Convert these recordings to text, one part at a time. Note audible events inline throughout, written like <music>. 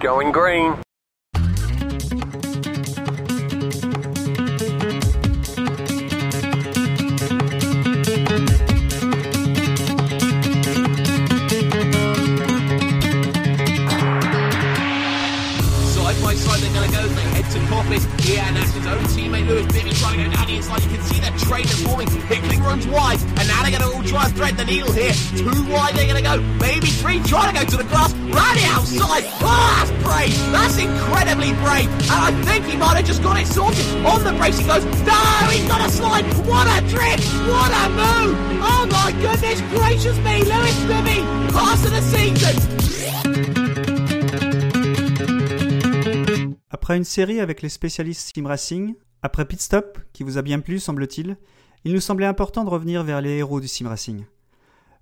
Going green. Coppice. Yeah, and his own teammate Lewis Bibby trying to down the inside. You can see that train is forming. Hickling runs wide, and now they're going to all try and thread the needle here. Two wide they're going to go. Maybe three trying to go to the glass. Round outside. Oh, that's brave. That's incredibly brave. And I think he might have just got it sorted. On the brace he goes. No, he's got a slide. What a drift. What a move. Oh my goodness gracious me. Lewis Bibby. Pass of the season. Une série avec les spécialistes Sim Racing, après Pit Stop, qui vous a bien plu semble-t-il, il nous semblait important de revenir vers les héros du Sim Racing.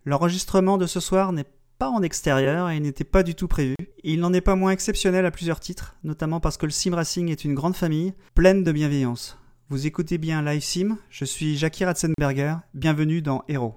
L'enregistrement de ce soir n'est pas en extérieur et n'était pas du tout prévu. Il n'en est pas moins exceptionnel à plusieurs titres, notamment parce que le Sim Racing est une grande famille, pleine de bienveillance. Vous écoutez bien Live Sim, je suis Jackie Ratzenberger, bienvenue dans Héros.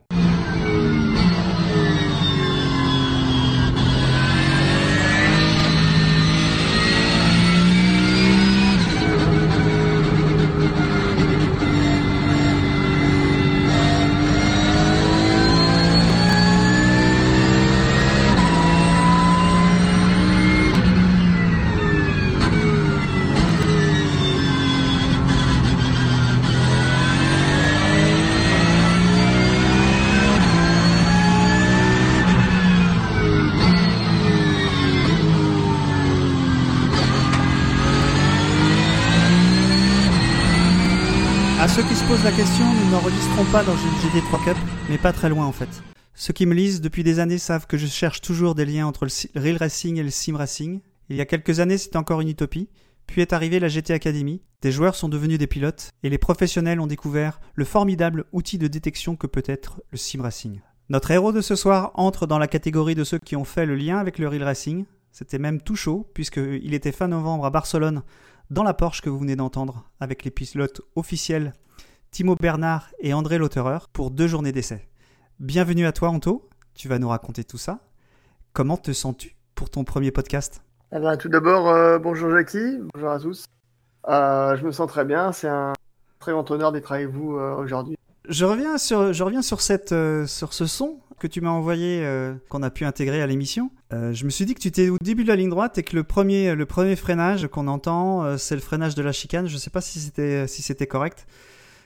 La question, nous n'enregistrons pas dans une GT3 Cup, mais pas très loin en fait. Ceux qui me lisent depuis des années savent que je cherche toujours des liens entre le real racing et le sim racing. Il y a quelques années, c'était encore une utopie. Puis est arrivée la GT Academy, des joueurs sont devenus des pilotes, et les professionnels ont découvert le formidable outil de détection que peut être le sim racing. Notre héros de ce soir entre dans la catégorie de ceux qui ont fait le lien avec le real racing. C'était même tout chaud, puisqu'il était fin novembre à Barcelone, dans la Porsche que vous venez d'entendre, avec les pilotes officiels Timo Bernard et André Lauterer pour deux journées d'essai. Bienvenue à toi, Anto. Tu vas nous raconter tout ça. Comment te sens-tu pour ton premier podcast? Eh ben, tout d'abord, euh, bonjour Jackie, bonjour à tous. Euh, je me sens très bien, c'est un très grand honneur d'être avec vous euh, aujourd'hui. je reviens, sur, je reviens sur, cette, sur ce son que tu m'as envoyé, qu'on a pu intégrer à l'émission. Je me suis dit que tu étais au début de la ligne droite et que le premier, le premier freinage qu'on entend, c'est le freinage de la chicane. Je ne sais pas si c'était si c'était correct.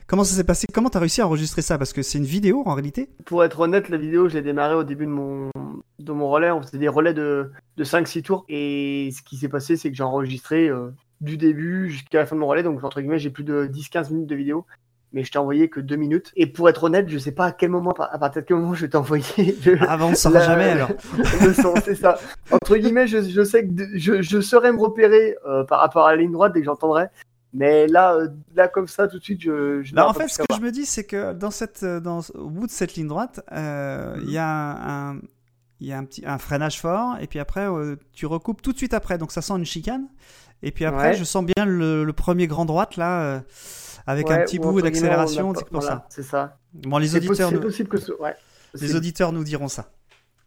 Comment ça s'est passé? Comment tu as réussi à enregistrer ça? Parce que c'est une vidéo en réalité. Pour être honnête, la vidéo, je l'ai démarrée au début de mon, de mon relais. On faisait des relais de, de 5-6 tours. Et ce qui s'est passé, c'est que j'ai enregistré euh, du début jusqu'à la fin de mon relais. Donc, entre guillemets, j'ai plus de 10-15 minutes de vidéo. Mais je t'ai envoyé que 2 minutes. Et pour être honnête, je sais pas à quel moment, à partir de quel moment je vais t'envoyer <laughs> le, Ah, bah, on ne saura jamais alors. <laughs> le son, c'est ça. Entre guillemets, je, je sais que de- je, je saurais me repérer euh, par rapport à la ligne droite dès que j'entendrai. Mais là, euh, là comme ça, tout de suite, je. je Bah, en fait, ce que je me dis, c'est que dans cette, euh, dans, au bout de cette ligne droite, euh, il y a un, un- il y a un petit un freinage fort, et puis après, euh, tu recoupes tout de suite après, donc ça sent une chicane. Et puis après, Ouais. je sens bien le, le premier grand droite là, euh, avec un petit ou bout d'accélération, c'est pour voilà, ça. C'est ça. Bon, les auditeurs, nous, possible que ce. Ouais. les auditeurs nous diront ça.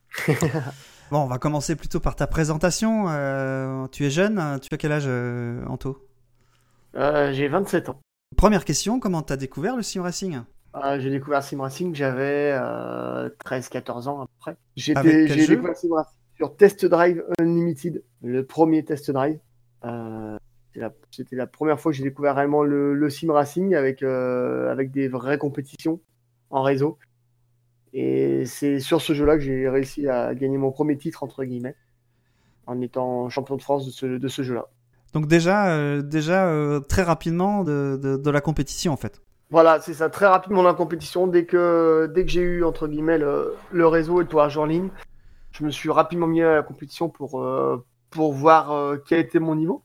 <laughs> bon, on va commencer plutôt par ta présentation. Euh, tu es jeune, hein, tu as quel âge, Anto? Euh, J'ai 27 ans. Première question, comment t'as découvert le sim racing? Euh, j'ai découvert Sim Racing, j'avais euh, 13-14 ans à peu près. Avec J'étais- quel J'ai découvert Sim Racing sur Test Drive Unlimited, le premier Test Drive. Euh, c'était la- C'était la, première fois que j'ai découvert réellement le, le Sim Racing avec, euh, avec des vraies compétitions en réseau. Et c'est sur ce jeu-là que j'ai réussi à gagner mon premier titre, entre guillemets, en étant champion de France de ce, de ce jeu-là. Donc déjà, euh, déjà euh, très rapidement de, de, de la compétition en fait. Voilà, c'est ça, très rapidement dans la compétition. Dès que, dès que j'ai eu, entre guillemets, le, réseau et le jouer en ligne, je me suis rapidement mis à la compétition pour, euh, pour voir quel était mon niveau.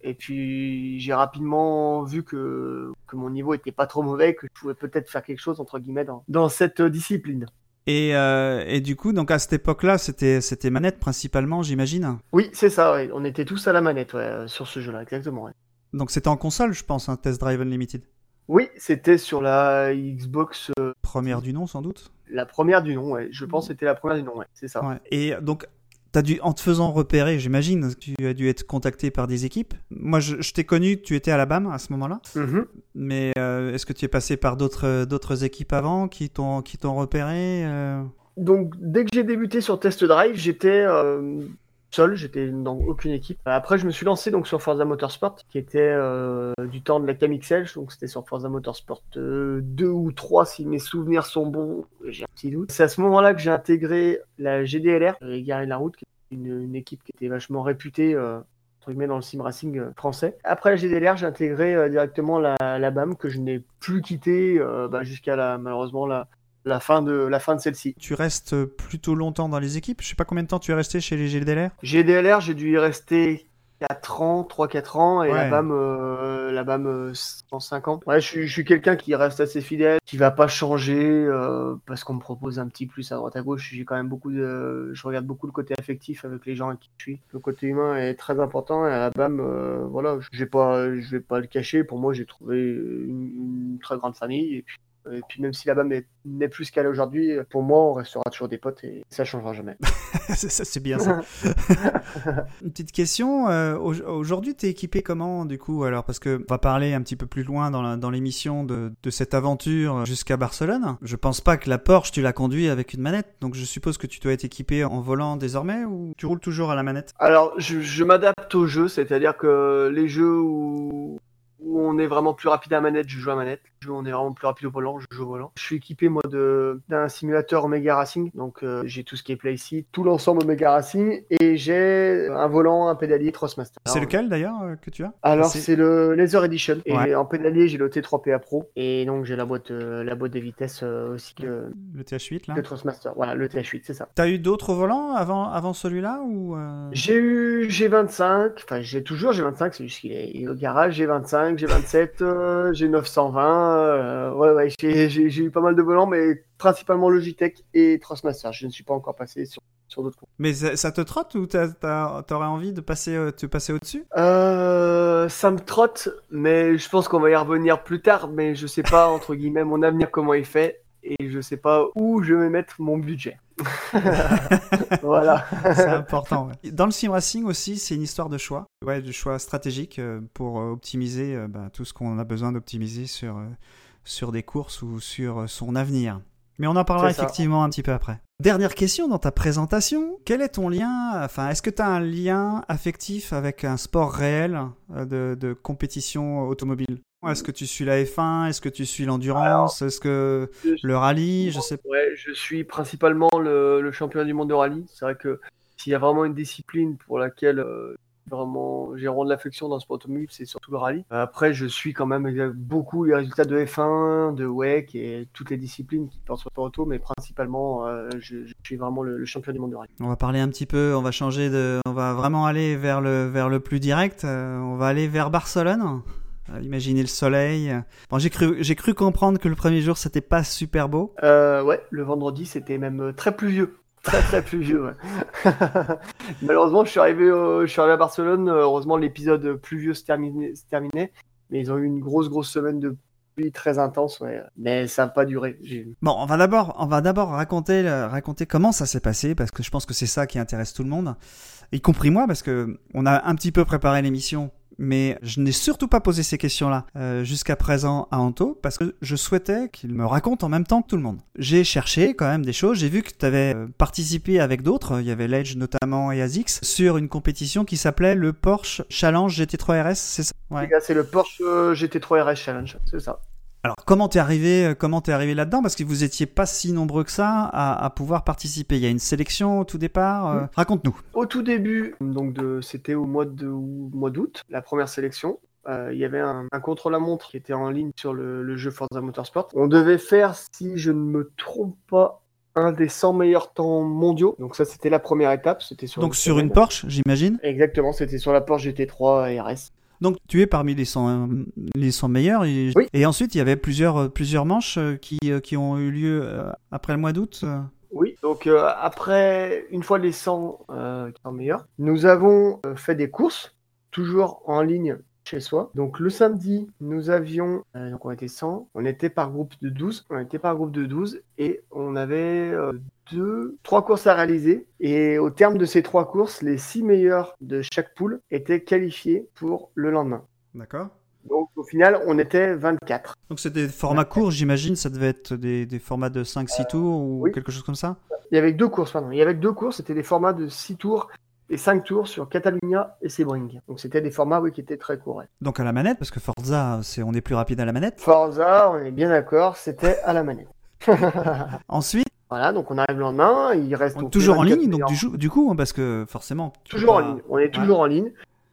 Et puis, j'ai rapidement vu que, que mon niveau était pas trop mauvais, que je pouvais peut-être faire quelque chose, entre guillemets, dans, dans cette discipline. Et, euh, et du coup, donc à cette époque-là, c'était c'était manette principalement, j'imagine. Oui, c'est ça, ouais. on était tous à la manette ouais, euh, sur ce jeu-là, exactement. ouais. Donc c'était en console, je pense, un Test Drive Unlimited. Oui, c'était sur la Xbox, euh, Première du nom, sans doute. la première du nom, ouais. je pense que c'était la première du nom, ouais. c'est ça. Et donc, T'as dû, en te faisant repérer, j'imagine, tu as dû être contacté par des équipes. Moi, je, je t'ai connu, tu étais à la BAM à ce moment-là. Mhm. Mais euh, est-ce que tu es passé par d'autres d'autres équipes avant qui t'ont qui t'ont repéré euh? Donc, dès que j'ai débuté sur Test Drive, j'étais euh, seul, j'étais dans aucune équipe. Après, je me suis lancé donc sur Forza Motorsport, qui était euh, du temps de la Camixel, donc c'était sur Forza Motorsport euh, 2 ou 3, si mes souvenirs sont bons, j'ai un petit doute. C'est à ce moment-là que j'ai intégré la GDLR, Gary Laroute, qui est une, équipe qui était vachement réputée. Euh, dans le sim racing euh, français. Après la GDLR, j'ai intégré euh, directement la, la BAM que je n'ai plus quitté euh, bah, jusqu'à la, malheureusement la, la fin de, la fin de celle-ci. Tu restes plutôt longtemps dans les équipes. Je sais pas combien de temps tu es resté chez les GDLR. GDLR, j'ai dû y rester 4 ans, 3-4 ans, et Ouais. la BAM, euh, la BAM euh, 105 ans. Ouais, je, suis- je suis quelqu'un qui reste assez fidèle, qui va pas changer euh, parce qu'on me propose un petit plus à droite à gauche. J'ai quand même beaucoup de, je regarde beaucoup le côté affectif avec les gens avec qui je suis. Le côté humain est très important et à la BAM, euh, voilà, j'ai pas, je vais pas le cacher. Pour moi, j'ai trouvé une, une très grande famille et puis. Et puis même si la BAM est- n'est plus ce qu'elle est aujourd'hui, pour moi, on restera toujours des potes et ça changera jamais. <laughs> ça, c'est bien ça. <laughs> Une petite question. euh, au- Aujourd'hui, tu es équipé comment du coup alors? Parce que on va parler un petit peu plus loin dans la- dans l'émission de, de cette aventure jusqu'à Barcelone. Je pense pas que la Porsche, tu l'as conduit avec une manette. Donc je suppose que tu dois être équipé en volant désormais ou tu roules toujours à la manette? Alors, je, je m'adapte aux jeux, c'est-à-dire que les jeux où, où on est vraiment plus rapide à la manette, je joue à manette. On est vraiment plus rapide au volant, je joue au volant. Je suis équipé, moi, de- d'un simulateur Omega Racing, donc euh, j'ai tout ce qui est Playseat, tout l'ensemble Omega Racing, et j'ai un volant, un pédalier Trustmaster. C'est lequel d'ailleurs euh, que tu as? Alors, C'est- le Laser Edition, et Ouais. en pédalier, j'ai le T3PA Pro, et donc j'ai la boîte, euh, la boîte de vitesse euh, aussi que, Le TH8 là? que Trustmaster. Voilà, le TH8, c'est ça. T'as eu d'autres volants avant, avant celui-là ou euh, J'ai eu G25, enfin j'ai toujours G25, c'est juste qu'il est, il est au garage, G25, G27, euh, G920, euh, ouais ouais, j'ai eu pas mal de volants, mais principalement Logitech et Trustmaster, je ne suis pas encore passé sur, sur d'autres. Mais ça, ça te trotte ou t'aurais envie de passer, euh, te passer au-dessus? Euh, ça me trotte, mais je pense qu'on va y revenir plus tard, mais je sais pas, entre guillemets, mon avenir comment il fait, et je sais pas où je vais mettre mon budget. <laughs> voilà. <laughs> C'est important. ouais. Dans le sim racing aussi, c'est une histoire de choix, ouais, de choix stratégique euh, pour euh, optimiser euh, bah, tout ce qu'on a besoin d'optimiser sur sur des courses ou sur son avenir. Mais on en parlera effectivement un petit peu après. Dernière question dans ta présentation. Quel est ton lien Enfin, est-ce que tu as un lien affectif avec un sport réel de, de compétition automobile? Est-ce que tu suis la F1 Est-ce que tu suis l'endurance? Est-ce que le rallye? Je sais pas. Ouais, je suis principalement le, le champion du monde de rallye. C'est vrai que s'il y a vraiment une discipline pour laquelle euh, vraiment j'ai vraiment de l'affection dans le sport automobile, c'est surtout le rallye. Après, je suis quand même beaucoup les résultats de F1, de WEC et toutes les disciplines qui portent sur le sport auto, mais principalement, euh, je, je suis vraiment le, le champion du monde de rallye. On va parler un petit peu, on va changer de, on va vraiment aller vers le vers le plus direct. euh, on va aller vers Barcelone. Euh, Imaginez le soleil. Bon, j'ai cru j'ai cru comprendre que le premier jour c'était pas super beau. Euh, ouais, le vendredi, c'était même euh, très pluvieux. <laughs> Très très pluvieux, ouais. <laughs> Malheureusement, je suis arrivé, je suis arrivé à Barcelone. Heureusement, l'épisode pluvieux se terminait, se terminait. Mais ils ont eu une grosse grosse semaine de pluie très intense, ouais. Mais ça n'a pas duré. Bon, on va d'abord on va d'abord raconter raconter comment ça s'est passé parce que je pense que c'est ça qui intéresse tout le monde, y compris moi parce que on a un petit peu préparé l'émission. Mais je n'ai surtout pas posé ces questions-là euh, jusqu'à présent à Anto parce que je souhaitais qu'il me raconte en même temps que tout le monde. J'ai cherché quand même des choses. J'ai vu que tu avais euh, participé avec d'autres, il y avait Ledge notamment et Azix, sur une compétition qui s'appelait le Porsche Challenge GT3 RS, c'est ça? Ouais. C'est le Porsche euh, GT3 RS Challenge, c'est ça. Alors, comment t'es arrivé, euh, comment t'es arrivé là-dedans? Parce que vous étiez pas si nombreux que ça à, à pouvoir participer. Il y a une sélection au tout départ. euh, Raconte-nous. Au tout début, donc de, c'était au mois de au mois d'août, la première sélection. Euh, il y avait un, un contre-la-montre qui était en ligne sur le, le jeu Forza Motorsport. On devait faire, si je ne me trompe pas, un des 100 meilleurs temps mondiaux. Donc ça, c'était la première étape. C'était sur Donc une sur une. Porsche, j'imagine. Exactement, c'était sur la Porsche GT3 RS. Donc tu es parmi les 100, euh, les 100 meilleurs. Et, Oui. et ensuite, il y avait plusieurs, plusieurs manches euh, qui, euh, qui ont eu lieu euh, après le mois d'août. Oui, donc euh, après, une fois les 100 euh, qui sont meilleurs, nous avons fait des courses, toujours en ligne chez soi. Donc le samedi, nous avions, euh, donc on était 100, on était par groupe de 12, on était par groupe de 12 et on avait euh, deux, trois courses à réaliser. Et au terme de ces trois courses, les six meilleurs de chaque poule étaient qualifiés pour le lendemain. D'accord. Donc au final, on était 24. Donc c'est des formats courts, j'imagine, ça devait être des, des formats de 5-6 tours ou oui. quelque chose comme ça? Il y avait deux courses, pardon. Il y avait deux courses, c'était des formats de 6 tours et 5 tours sur Catalunya et Sebring. Donc c'était des formats oui, qui étaient très courts. Donc à la manette, parce que Forza, c'est on est plus rapide à la manette. Forza, on est bien d'accord, c'était à la manette. <laughs> Ensuite, Voilà, donc on arrive le lendemain, il reste donc toujours en 24 ligne, donc du, coup, hein, parce que forcément. toujours en ligne. On est toujours en ligne.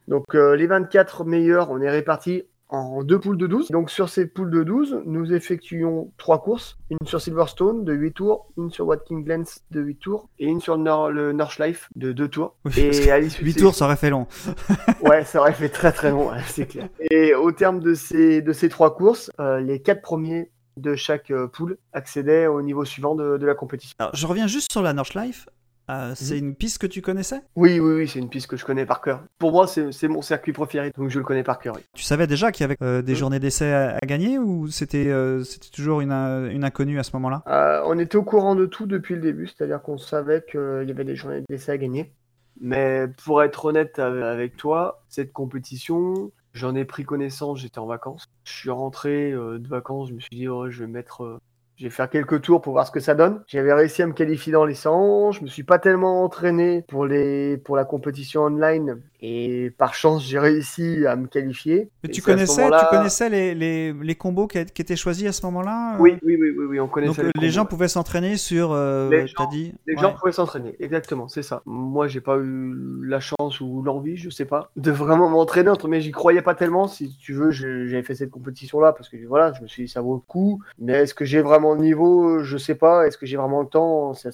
Donc euh, les 24 meilleurs, on est répartis en deux poules de 12. Donc sur ces poules de 12, nous effectuons trois courses. Une sur Silverstone de 8 tours, une sur Watkins Glen de 8 tours et une sur le, Nor- le Nordschleife de 2 tours. Oui, et à l'issue de 8 ces- tours, ça aurait fait long. <laughs> Ouais, ça aurait fait très très long, ouais, c'est clair. Et au terme de ces, de ces trois courses, euh, les quatre premiers de chaque euh, poule accédaient au niveau suivant de, de la compétition. Alors, je reviens juste sur la Nordschleife. Euh, c'est Mhm. une piste que tu connaissais? Oui, oui, oui, c'est une piste que je connais par cœur. Pour moi, c'est mon circuit préféré, donc je le connais par cœur. oui. Tu savais déjà qu'il y avait euh, des journées d'essai à, à gagner ou c'était euh, c'était toujours une, une inconnue à ce moment-là? On était au courant de tout depuis le début, c'est-à-dire qu'on savait qu'il y avait des journées d'essai à gagner. Mais pour être honnête avec toi, cette compétition, j'en ai pris connaissance, j'étais en vacances. Je suis rentré de vacances, je me suis dit, oh, je vais mettre. Je vais faire quelques tours pour voir ce que ça donne. J'avais réussi à me qualifier dans les 100. Je me suis pas tellement entraîné pour, les, pour la compétition online. Et par chance, j'ai réussi à me qualifier. Mais tu connaissais, tu connaissais les, les, les combos qui, qui étaient choisis à ce moment-là euh? Oui, oui, oui, oui, oui, on connaissait Donc euh, les combos, gens pouvaient s'entraîner sur. euh, Les gens- dit? Les Ouais. gens pouvaient s'entraîner, exactement, c'est ça. Moi, j'ai pas eu la chance ou l'envie, je sais pas, de vraiment m'entraîner, entre mais j'y croyais pas tellement. Si tu veux, j'avais fait cette compétition-là parce que voilà, je me suis dit ça vaut le coup. Mais est-ce que j'ai vraiment le niveau? Je sais pas. Est-ce que j'ai vraiment le temps? Ça,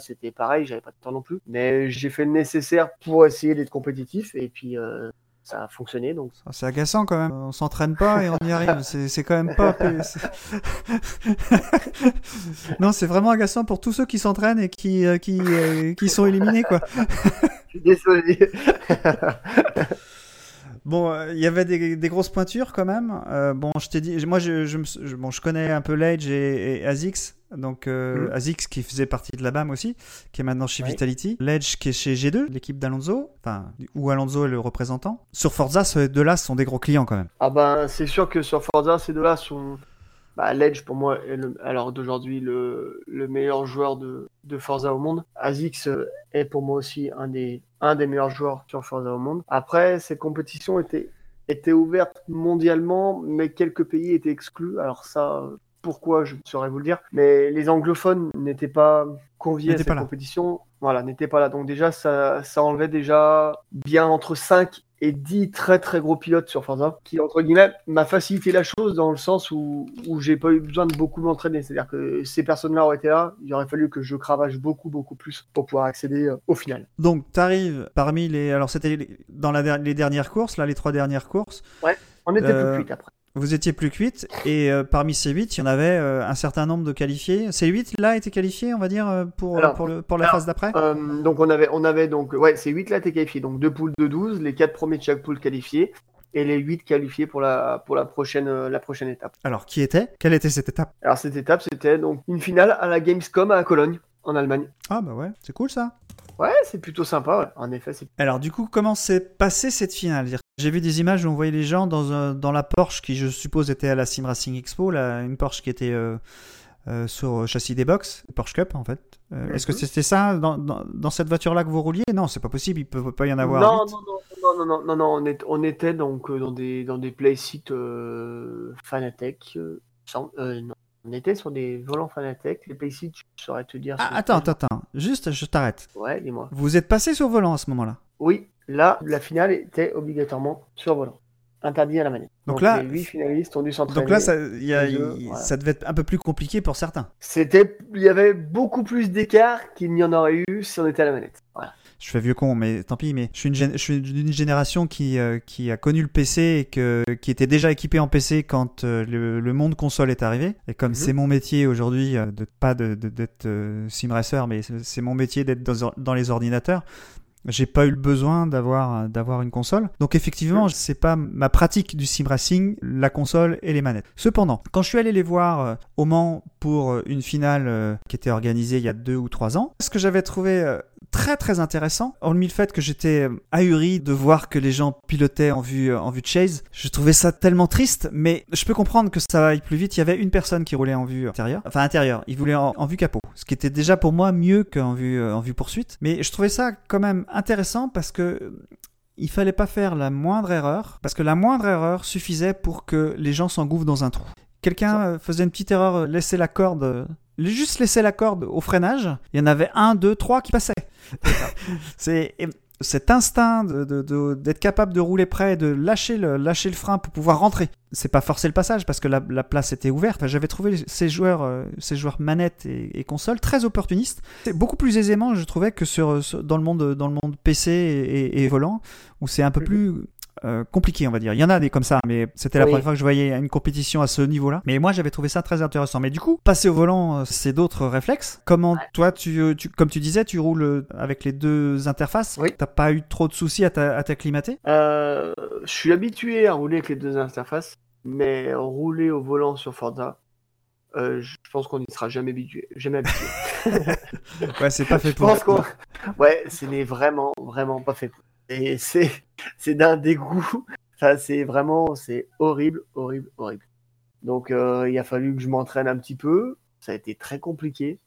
c'était pareil. J'avais pas de temps non plus. Mais j'ai fait le nécessaire pour essayer d'être compétitif et puis euh, ça a fonctionné. Donc Ah, C'est agaçant quand même. On s'entraîne pas et on y arrive. C'est quand même pas. <laughs> <laughs> non, c'est vraiment agaçant pour tous ceux qui s'entraînent et qui, euh, qui, euh, qui sont éliminés quoi. <laughs> je suis désolé. Bon, euh, il y avait des, des grosses pointures quand même. Euh, bon, je t'ai dit, moi, je, je, je- bon, je connais un peu Ledge et, et Azix. Donc, euh, Mhm. Azix qui faisait partie de la BAM aussi, qui est maintenant chez. Vitality. Ledge qui est chez G2, l'équipe d'Alonso, enfin, où Alonso est le représentant. Sur Forza, ces deux-là sont des gros clients quand même. Ah ben, c'est sûr que sur Forza, ces deux-là sont. Bah, Ledge, pour moi, est le- alors d'aujourd'hui le, le meilleur joueur de, de Forza au monde. Azix euh, est pour moi aussi un des, un des meilleurs joueurs sur Forza au monde. Après, cette compétition était, était ouverte mondialement, mais quelques pays étaient exclus. Alors ça, euh, pourquoi, je saurais vous le dire. Mais les anglophones n'étaient pas conviés à cette pas là. compétition. Voilà, n'étaient pas là. Donc déjà, ça, ça enlevait déjà bien entre 5 et 10 très très gros pilotes sur Forza, qui entre guillemets m'a facilité la chose dans le sens où, où j'ai pas eu besoin de beaucoup m'entraîner. C'est-à-dire que ces personnes-là auraient été là, il aurait fallu que je cravache beaucoup beaucoup plus pour pouvoir accéder euh, au final. Donc, tu arrives parmi les. Alors, c'était dans la, les dernières courses, là, les trois dernières courses. On était Euh, plus cuite après. Vous étiez plus cuite et euh, parmi ces 8, il y en avait euh, un certain nombre de qualifiés. Ces 8 là étaient qualifiés, on va dire, euh, pour, Alors, pour, le, pour la alors, phase d'après? Euh, donc on avait, on avait donc, ouais, c'est 8 là t'es qualifiés, donc deux poules de 12, les quatre premiers de chaque poule qualifiés, et les 8 qualifiés pour la, pour la, prochaine, la prochaine étape. Alors, qui était? Quelle était cette étape? Alors cette étape, c'était donc une finale à la Gamescom à Cologne, en Allemagne. Ah, bah ouais, c'est cool ça. Ouais, c'est plutôt sympa, ouais. en effet, c'est Alors, du coup, comment s'est passée cette finale? J'ai vu des images où on voyait les gens dans, un- dans la Porsche qui, je suppose, était à la Sim Racing Expo, là, une Porsche qui était euh, euh, sur châssis des box, Porsche Cup en fait. Euh, Est-ce que Mhm. c'était ça dans, dans, dans cette voiture-là que vous rouliez? Non, c'est pas possible, il peut pas y en avoir. non, non, non, non, non, non, non, on, est, on était donc euh, dans des, dans des playsites euh, Fanatec. euh, sans- euh, non. On était sur des volants Fanatec. Les playsites, je saurais te dire. Ah, attends, attends, attends, juste, je t'arrête. Ouais, dis-moi. Vous êtes passé sur volant à ce moment-là Oui, là, la finale était obligatoirement sur volant. Interdit à la manette. Donc là- les huit finalistes ont dû s'entraîner. Donc là, y a- voilà. ça devait être un peu plus compliqué pour certains. C'était, il y avait beaucoup plus d'écart qu'il n'y en aurait eu si on était à la manette. Je fais vieux con, mais tant pis. Mais je suis une, gén- je suis d'une génération qui, euh, qui a connu le PC et que, qui était déjà équipé en PC quand euh, le, le monde console est arrivé. Et comme Mhm. c'est mon métier aujourd'hui, euh, de pas de- de- d'être sim racer, mais c'est mon métier d'être dans, dans les ordinateurs. j'ai pas eu le besoin d'avoir d'avoir une console. Donc effectivement, c'est pas ma pratique du sim racing, la console et les manettes. Cependant, quand je suis allé les voir au Mans pour une finale qui était organisée il y a deux ou trois ans, ce que j'avais trouvé très très intéressant, hormis le fait que j'étais ahuri de voir que les gens pilotaient en vue en vue de chase. Je trouvais ça tellement triste, mais je peux comprendre que ça aille plus vite. Il y avait une personne qui roulait en vue intérieure, enfin intérieure. Il voulait en, en vue capot, ce qui était déjà pour moi mieux qu'en vue en vue poursuite. Mais je trouvais ça quand même intéressant parce que il fallait pas faire la moindre erreur, parce que la moindre erreur suffisait pour que les gens s'engouffrent dans un trou. Quelqu'un euh, faisait une petite erreur, euh, laissait la corde, euh, juste laisser la corde au freinage, il y en avait un, deux, trois qui passaient. C'est <laughs> cet instinct d'être de, de, capable de rouler près, de lâcher le, lâcher le frein pour pouvoir rentrer. C'est pas forcer le passage parce que la, la place était ouverte. J'avais trouvé ces joueurs, euh, ces joueurs manettes et, et consoles très opportunistes. C'est beaucoup plus aisément, je trouvais, que sur, dans le monde, dans le monde PC et, et volant, où c'est un peu plus euh, compliqué, on va dire. Il y en a des comme ça, mais c'était la première fois que je voyais une compétition à ce niveau-là. Mais moi, j'avais trouvé ça très intéressant. Mais du coup, passer au volant, euh, c'est d'autres réflexes. Comment toi, tu, tu, comme tu disais, tu roules avec les deux interfaces Oui. T'as pas eu trop de soucis à t'acclimater? Euh, Je suis habitué à rouler avec les deux interfaces, mais rouler au volant sur Forza, euh, je pense qu'on n'y sera jamais habitué. Jamais habitué. <laughs> ouais, c'est pas <laughs> fait pour. Pense. Ouais, ce n'est vraiment, vraiment pas fait pour. Et c'est, <laughs> c'est d'un dégoût. Enfin, c'est vraiment, c'est horrible, horrible, horrible. Donc, euh, il a fallu que je m'entraîne un petit peu. Ça a été très compliqué.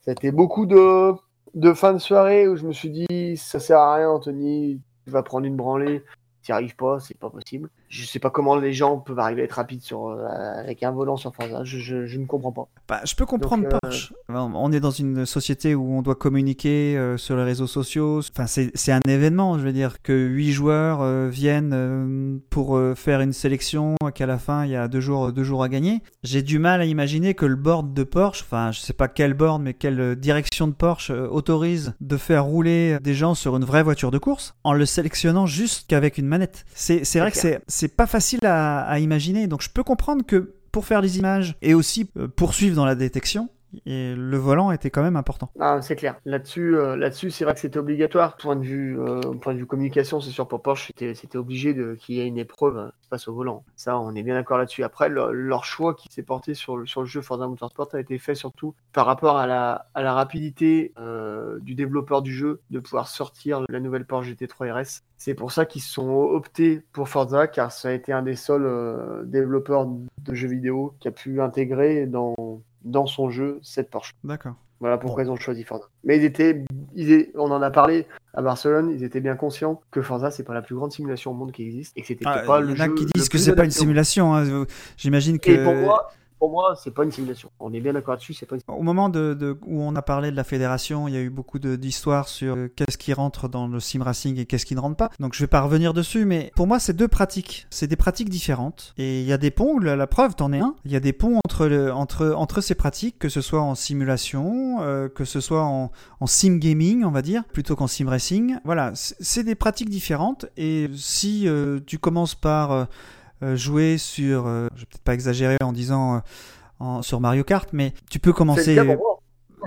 Ça a été beaucoup de, de fin de soirée où je me suis dit, ça sert à rien, Anthony, tu vas prendre une branlée. T'y arrives pas, c'est pas possible. Je sais pas comment les gens peuvent arriver à être rapides sur, euh, avec un volant sur Forza. Je, je, je ne comprends pas. Bah, je peux comprendre Donc, euh, Porsche. On est dans une société où on doit communiquer euh, sur les réseaux sociaux. Enfin, c'est c'est un événement, je veux dire, que huit joueurs euh, viennent euh, pour euh, faire une sélection, qu'à la fin il y a deux jours, deux jours à gagner. J'ai du mal à imaginer que le board de Porsche, enfin, je sais pas quel board, mais quelle direction de Porsche euh, autorise de faire rouler des gens sur une vraie voiture de course en le sélectionnant juste qu'avec une manette. C'est c'est vrai que c'est c'est pas facile à, imaginer. Donc je peux comprendre que pour faire les images et aussi euh, poursuivre dans la détection, et le volant était quand même important. Ah, c'est clair. Là-dessus, euh, là-dessus, c'est vrai que c'était obligatoire. Point de vue, euh, point de vue communication, c'est sûr pour Porsche, c'était, obligé de qu'il y ait une épreuve euh, face au volant. Ça, on est bien d'accord là-dessus. Après, le- leur choix qui s'est porté sur le, sur le jeu Forza Motorsport a été fait surtout par rapport à la, à la rapidité euh, du développeur du jeu de pouvoir sortir la nouvelle Porsche GT3 RS. C'est pour ça qu'ils sont optés pour Forza, car ça a été un des seuls développeurs de jeux vidéo qui a pu intégrer dans dans son jeu cette Porsche. D'accord. Voilà pourquoi Bon. ils ont choisi Forza. Mais ils étaient, ils on en a parlé à Barcelone, ils étaient bien conscients que Forza c'est pas la plus grande simulation au monde qui existe et que c'était Ah, pas il le y en a jeu qui disent que c'est pas une simulation. hein. J'imagine que Et pour moi, pour moi, c'est pas une simulation. On est bien d'accord là-dessus, c'est pas une au moment de, de- où on a parlé de la fédération, il y a eu beaucoup d'histoires sur euh, qu'est-ce qui rentre dans le sim racing et qu'est-ce qui ne rentre pas. Donc je vais pas revenir dessus, mais pour moi c'est deux pratiques. C'est des pratiques différentes. Et il y a des ponts. La, preuve, t'en es un. Il y a des ponts entre le, entre entre ces pratiques, que ce soit en simulation, euh, que ce soit en, en sim gaming, on va dire, plutôt qu'en sim racing. Voilà, c'est des pratiques différentes. Et si euh, tu commences par euh, jouer sur, euh, je vais peut-être pas exagérer en disant euh, en- sur Mario Kart, mais tu peux commencer.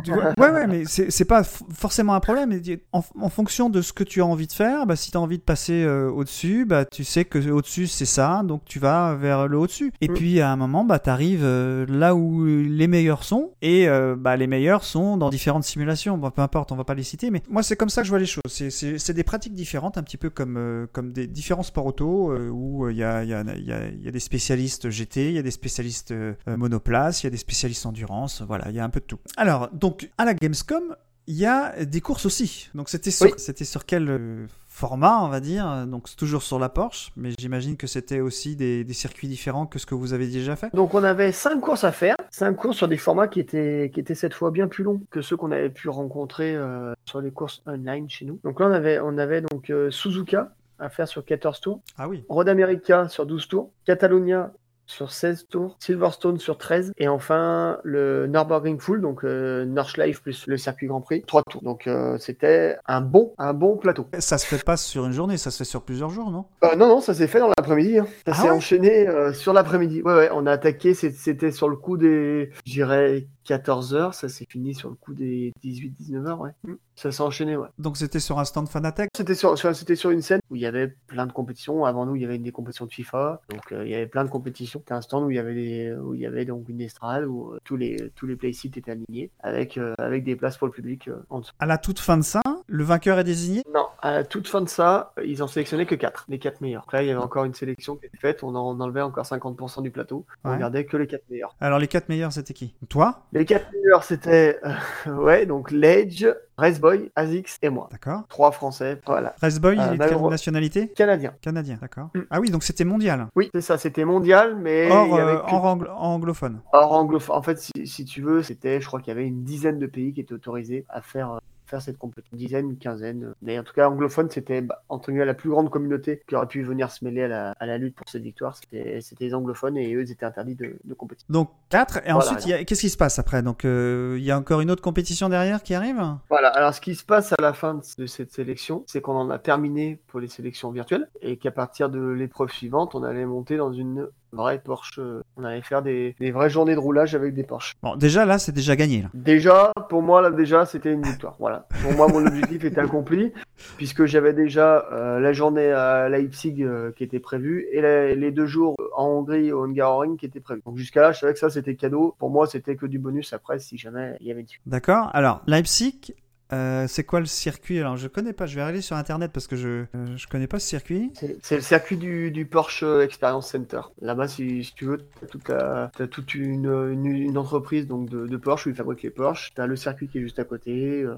Tu vois- ouais, ouais, mais c'est pas forcément un problème. En, en fonction de ce que tu as envie de faire, bah, si tu as envie de passer euh, au-dessus, bah, tu sais que au-dessus c'est ça, donc tu vas vers le au-dessus. Et Mm. puis à un moment, bah, tu arrives là où les meilleurs sont, et euh, bah, les meilleurs sont dans différentes simulations. Bon, peu importe, on va pas les citer, mais moi c'est comme ça que je vois les choses. C'est- des pratiques différentes, un petit peu comme, euh, comme des différents sports auto, euh, où il y, a, y, a, y, a, y a des spécialistes GT, il y a des spécialistes euh, monoplace, il y a des spécialistes endurance, voilà, il y a un peu de tout. Alors, donc, à la Gamescom, il y a des courses aussi. Donc, c'était sur, Oui. c'était sur quel euh, format, on va dire? Donc, c'est toujours sur la Porsche, mais j'imagine que c'était aussi des, des circuits différents que ce que vous avez déjà fait. Donc on avait cinq courses à faire, cinq courses sur des formats qui étaient, qui étaient cette fois bien plus longs que ceux qu'on avait pu rencontrer euh, sur les courses online chez nous. Donc là on avait, on avait donc euh, Suzuka à faire sur 14 tours, Ah oui. Road America sur 12 tours, Catalonia sur 16 tours, Silverstone sur 13, et enfin le Nürburgring Full, donc euh, Nordschleife plus le circuit Grand Prix, 3 tours. Donc euh, c'était un bon, un bon plateau. Ça se fait pas sur une journée, ça se fait sur plusieurs jours, non? Euh, non, non, ça s'est fait dans l'après-midi. hein. Ça Ah s'est ouais? enchaîné euh, sur l'après-midi. Ouais, ouais, on a attaqué, c'était sur le coup des, je dirais, 14h, ça s'est fini sur le coup des 18-19h, ouais. Mm. Ça s'est enchaîné, ouais. Donc c'était sur un stand Fanatec? C'était sur, sur- c'était sur une scène où il y avait plein de compétitions. Avant nous, il y avait des compétitions de FIFA, donc euh, il y avait plein de compétitions. C'était un stand où il y avait, des- où il y avait donc une estrade où euh, tous les tous les playsites étaient alignés avec euh, avec des places pour le public en dessous. À la toute fin de ça, le vainqueur est désigné? Non, à la toute fin de ça, ils en sélectionnaient que 4, les 4 meilleurs. Après, il y avait encore une sélection qui était faite, on en enlevait encore 50% du plateau. On Ouais. gardait que les 4 meilleurs. Alors les quatre meilleurs, c'était qui? Toi? Les 4 meilleurs, c'était euh, <laughs> ouais, donc Ledge, Raceboy, Azix et moi. D'accord. Trois Français, voilà. Raceboy, Euh, il est de quelle nationalité? Canadiens. Canadien, d'accord. Mm. Ah oui, donc c'était mondial. Oui, c'est ça, c'était mondial, mais avait euh, que- hors anglo- anglophone. hors anglophone. En fait, si, si tu veux, c'était, je crois qu'il y avait une dizaine de pays qui étaient autorisés à faire, faire cette compétition. Une dizaine, une quinzaine. Mais en tout cas, anglophone, c'était, bah, entre guillemets, la plus grande communauté qui aurait pu venir se mêler à la, à la lutte pour cette victoire. C'était, les anglophones et eux, ils étaient interdits de, de compétition. Donc 4, et Voilà, ensuite, qu'est-ce qui se passe après? Donc euh, il y a encore une autre compétition derrière qui arrive? Voilà, alors ce qui se passe à la fin de cette sélection, c'est qu'on en a terminé pour les sélections virtuelles et qu'à partir de l'épreuve suivante, on allait monter dans une vraie Porsche. euh, On allait faire des, des vraies journées de roulage avec des Porsche. Bon, déjà là, c'est déjà gagné. Là. Déjà, pour moi, là, déjà, c'était une victoire. Voilà. Pour moi, mon objectif était accompli, <laughs> puisque j'avais déjà euh, la journée à Leipzig euh, qui était prévue et la- les deux jours en Hongrie au Hungaroring qui étaient prévus. Donc jusqu'à là, je savais que ça, c'était cadeau. Pour moi, c'était que du bonus après, si jamais il y avait une suite. D'accord Alors, Leipzig, euh, c'est quoi le circuit? Alors, je connais pas, je vais aller sur internet parce que je, euh, je connais pas ce circuit. C'est le circuit du, Porsche Experience Center. Là-bas, si, si tu veux, t'as toute, la- t'as toute une, une, entreprise donc de, de Porsche où ils fabriquent les Porsche. T'as le circuit qui est juste à côté. euh,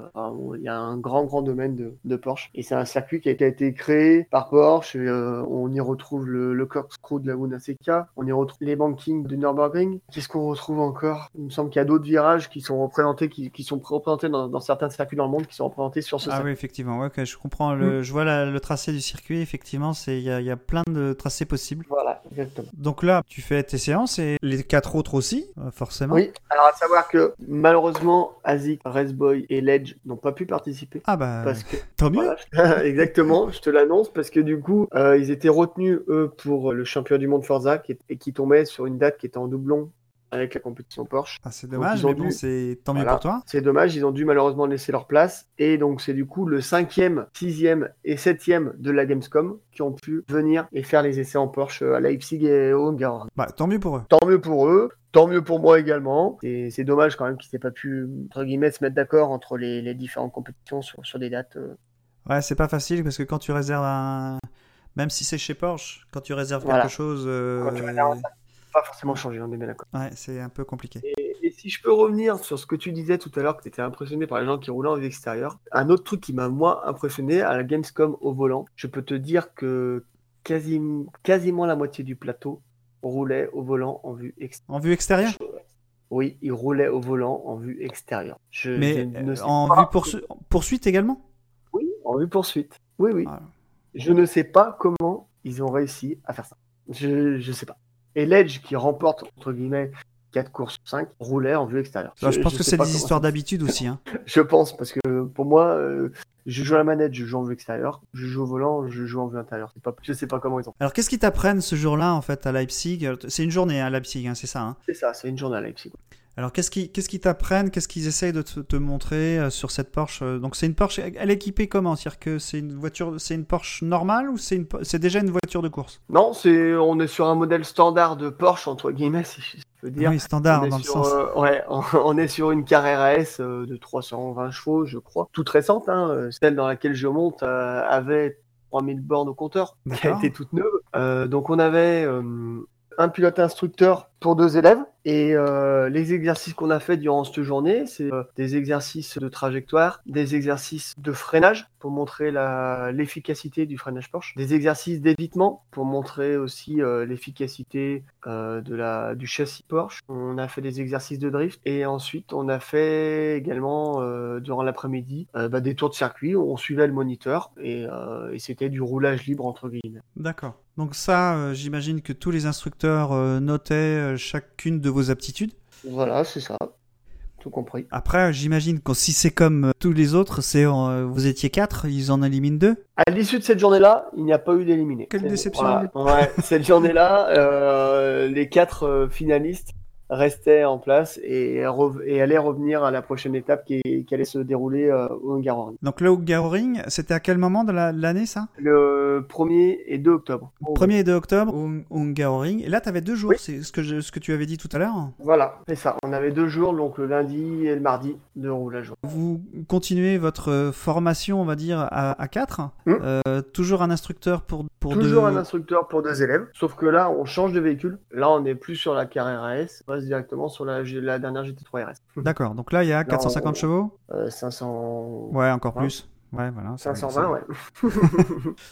Il y a un grand, grand domaine de, de Porsche. Et c'est un circuit qui a été, créé par Porsche. Euh, on y retrouve le, le corkscrew de Laguna Seca. On y retrouve les bankings de Nürburgring. Qu'est-ce qu'on retrouve encore? Il me semble qu'il y a d'autres virages qui sont représentés, qui, qui sont représentés dans, certains circuits le monde, qui sont représentés sur ce Ah circuit. oui, effectivement, ouais, ok, je comprends. Le, Je vois la- le tracé du circuit, effectivement, c'est il y, a- il y a plein de tracés possibles. Voilà, exactement. Donc là, tu fais tes séances et les quatre autres aussi, euh, forcément. Oui, alors à savoir que malheureusement, Azik, Raceboy et Ledge n'ont pas pu participer. Ah bah, Parce que, tant mieux. voilà, <laughs> exactement, je te l'annonce, parce que du coup, euh, ils étaient retenus, eux, pour le championnat du monde Forza, qui, et qui tombait sur une date qui était en doublon avec la compétition Porsche. Ah, c'est dommage, ont mais bon, dû- c'est tant mieux Voilà. pour toi. C'est dommage, ils ont dû malheureusement laisser leur place. Et donc, c'est du coup le cinquième, sixième et septième de la Gamescom qui ont pu venir et faire les essais en Porsche à Leipzig et au Hungaroring. Bah, tant mieux pour eux. Tant mieux pour eux, tant mieux pour moi également. Et c'est dommage quand même qu'ils n'aient pas pu, entre guillemets, se mettre d'accord entre les, les différentes compétitions sur, sur des dates. euh. Ouais, c'est pas facile parce que quand tu réserves un. Même si c'est chez Porsche, quand tu réserves Voilà. quelque chose. euh, Quand tu réserves ça, Pas forcément changé, on est bien d'accord. Ouais, c'est un peu compliqué. Et, et si je peux revenir sur ce que tu disais tout à l'heure, que tu étais impressionné par les gens qui roulaient en vue extérieure, un autre truc qui m'a, moi, impressionné à la Gamescom au volant, je peux te dire que quasi, quasiment la moitié du plateau roulait au volant en vue extérieure. En vue extérieure? Oui, il roulait au volant en vue extérieure. Je, Mais je ne euh, sais en pas- vue poursu- poursuite également? Oui, en vue poursuite. Oui, oui. Ah. Je ne sais pas comment ils ont réussi à faire ça. Je ne sais pas. Et Ledge, qui remporte, entre guillemets, 4 courses sur 5, roulait en vue extérieure. Alors, je pense que c'est des histoires d'habitude aussi. Hein. <laughs> Je pense, parce que pour moi, euh, je joue à la manette, je joue en vue extérieure. Je joue au volant, je joue en vue intérieure. Pas, je sais pas comment ils ont. Alors, qu'est-ce qu'ils t'apprennent ce jour-là, en fait, à Leipzig? C'est une journée à Leipzig, hein, c'est ça. hein? C'est ça, c'est une journée à Leipzig. Alors, qu'est-ce qu'ils qu'est-ce qu'ils t'apprennent? Qu'est-ce qu'ils essayent de te, te montrer euh, sur cette Porsche euh, Donc, c'est une Porsche. Elle est équipée comment? C'est-à-dire que c'est une voiture, c'est une Porsche normale ou c'est déjà une voiture de course? Non, c'est, on est sur un modèle standard de Porsche, entre guillemets, si je peux dire. Oui, standard dans le sur, sens. euh, ouais, <laughs> on, on est sur une Carrera S euh, de 320 chevaux, je crois. Toute récente, hein, celle dans laquelle je monte euh, avait 3000 bornes au compteur, qui a été toute neuve. Euh, donc on avait euh, un pilote instructeur pour deux élèves. Et euh, les exercices qu'on a fait durant cette journée, c'est euh, des exercices de trajectoire, des exercices de freinage pour montrer l'efficacité du freinage Porsche, des exercices d'évitement pour montrer aussi euh, l'efficacité euh, de la du châssis Porsche. On a fait des exercices de drift et ensuite on a fait également euh, durant l'après-midi bah, des tours de circuit. où On suivait le moniteur et, et c'était du roulage libre entre guillemets. D'accord. Donc ça, euh, j'imagine que tous les instructeurs euh, notaient euh, chacune de vos aptitudes. Voilà, c'est ça, tout compris. Après, j'imagine que si c'est comme tous les autres, c'est vous étiez quatre, ils en éliminent deux. À l'issue de cette journée-là, il n'y a pas eu d'éliminé. Quelle déception. voilà. Ouais, <laughs> cette journée-là, les quatre finalistes restait en place et, et, allait revenir à la prochaine étape qui, qui allait se dérouler euh, au Hungaroring. Donc le Hungaroring, c'était à quel moment de l'année ça? Le 1er et 2 octobre. 1er et 2 octobre au Hungaroring. Et là, tu avais deux jours, c'est ce que, je, ce que tu avais dit tout à l'heure? Voilà, c'est ça. On avait deux jours, donc le lundi et le mardi de roulage. Vous continuez votre formation, on va dire, à, à 4 hum. euh, Toujours un instructeur pour, pour Toujours un instructeur pour deux élèves. Sauf que là, on change de véhicule. Là, on n'est plus sur la carrière on passe directement sur la, la dernière GT3 RS. <laughs> D'accord, donc là, il y a 450 chevaux 500. Euh, ouais, encore plus. Ouais, voilà. 520, ouais. <laughs>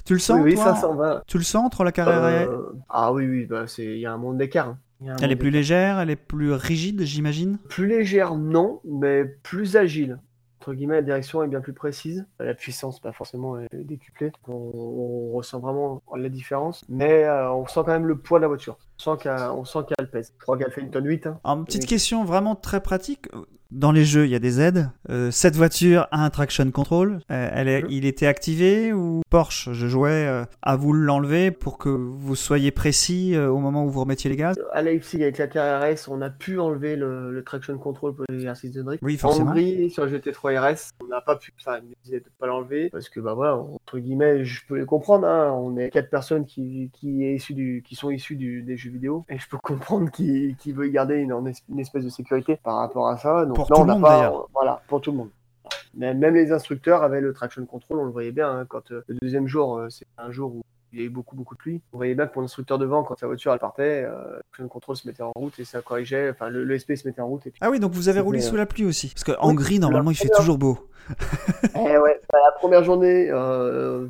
tu le sens Oui, 520. Tu le sens entre la carrière et... Euh, ah oui, oui, bah, il y a un monde d'écart. Hein. Elle est plus légère, elle est plus rigide, j'imagine? Plus légère, non, mais plus agile entre guillemets, la direction est bien plus précise. La puissance, pas forcément décuplée. On, ressent vraiment la différence, mais euh, on sent quand même le poids de la voiture. On sent qu'elle pèse. Je crois qu'elle fait une tonne 8. Hein. Alors, petite question vraiment très pratique dans les jeux, il y a des aides. Euh, cette voiture a un traction control. Euh, elle est, il était activé ou Porsche, je jouais euh, à vous l'enlever pour que vous soyez précis au moment où vous remettiez les gaz À Leipzig, avec la KRS, on a pu enlever le, traction control pour l'exercice de drift. Oui, forcément. En Hongrie, sur le GT3 RS, on n'a pas pu, enfin, de pas l'enlever parce que, bah voilà, entre guillemets, je peux les comprendre. Hein. on est quatre personnes qui, qui, est issu du, qui sont issues du, des jeux vidéo et je peux <laughs> comprendre qui, qui veut garder une, une, espèce de sécurité par rapport à ça. Donc, pour tout le monde d'ailleurs. Voilà, pour tout le monde. Même les instructeurs avaient le traction control, on le voyait bien. Hein, quand euh, le deuxième jour, euh, c'est un jour où il y avait beaucoup beaucoup de pluie. On voyait bien que pour l'instructeur devant, quand sa voiture elle partait, euh, le control se mettait en route et ça corrigeait. Enfin, le, SP se mettait en route. ah oui, donc vous avez roulé sous la pluie aussi. Parce qu'en gris, normalement, il fait toujours beau. <laughs> eh ouais, bah, la première journée,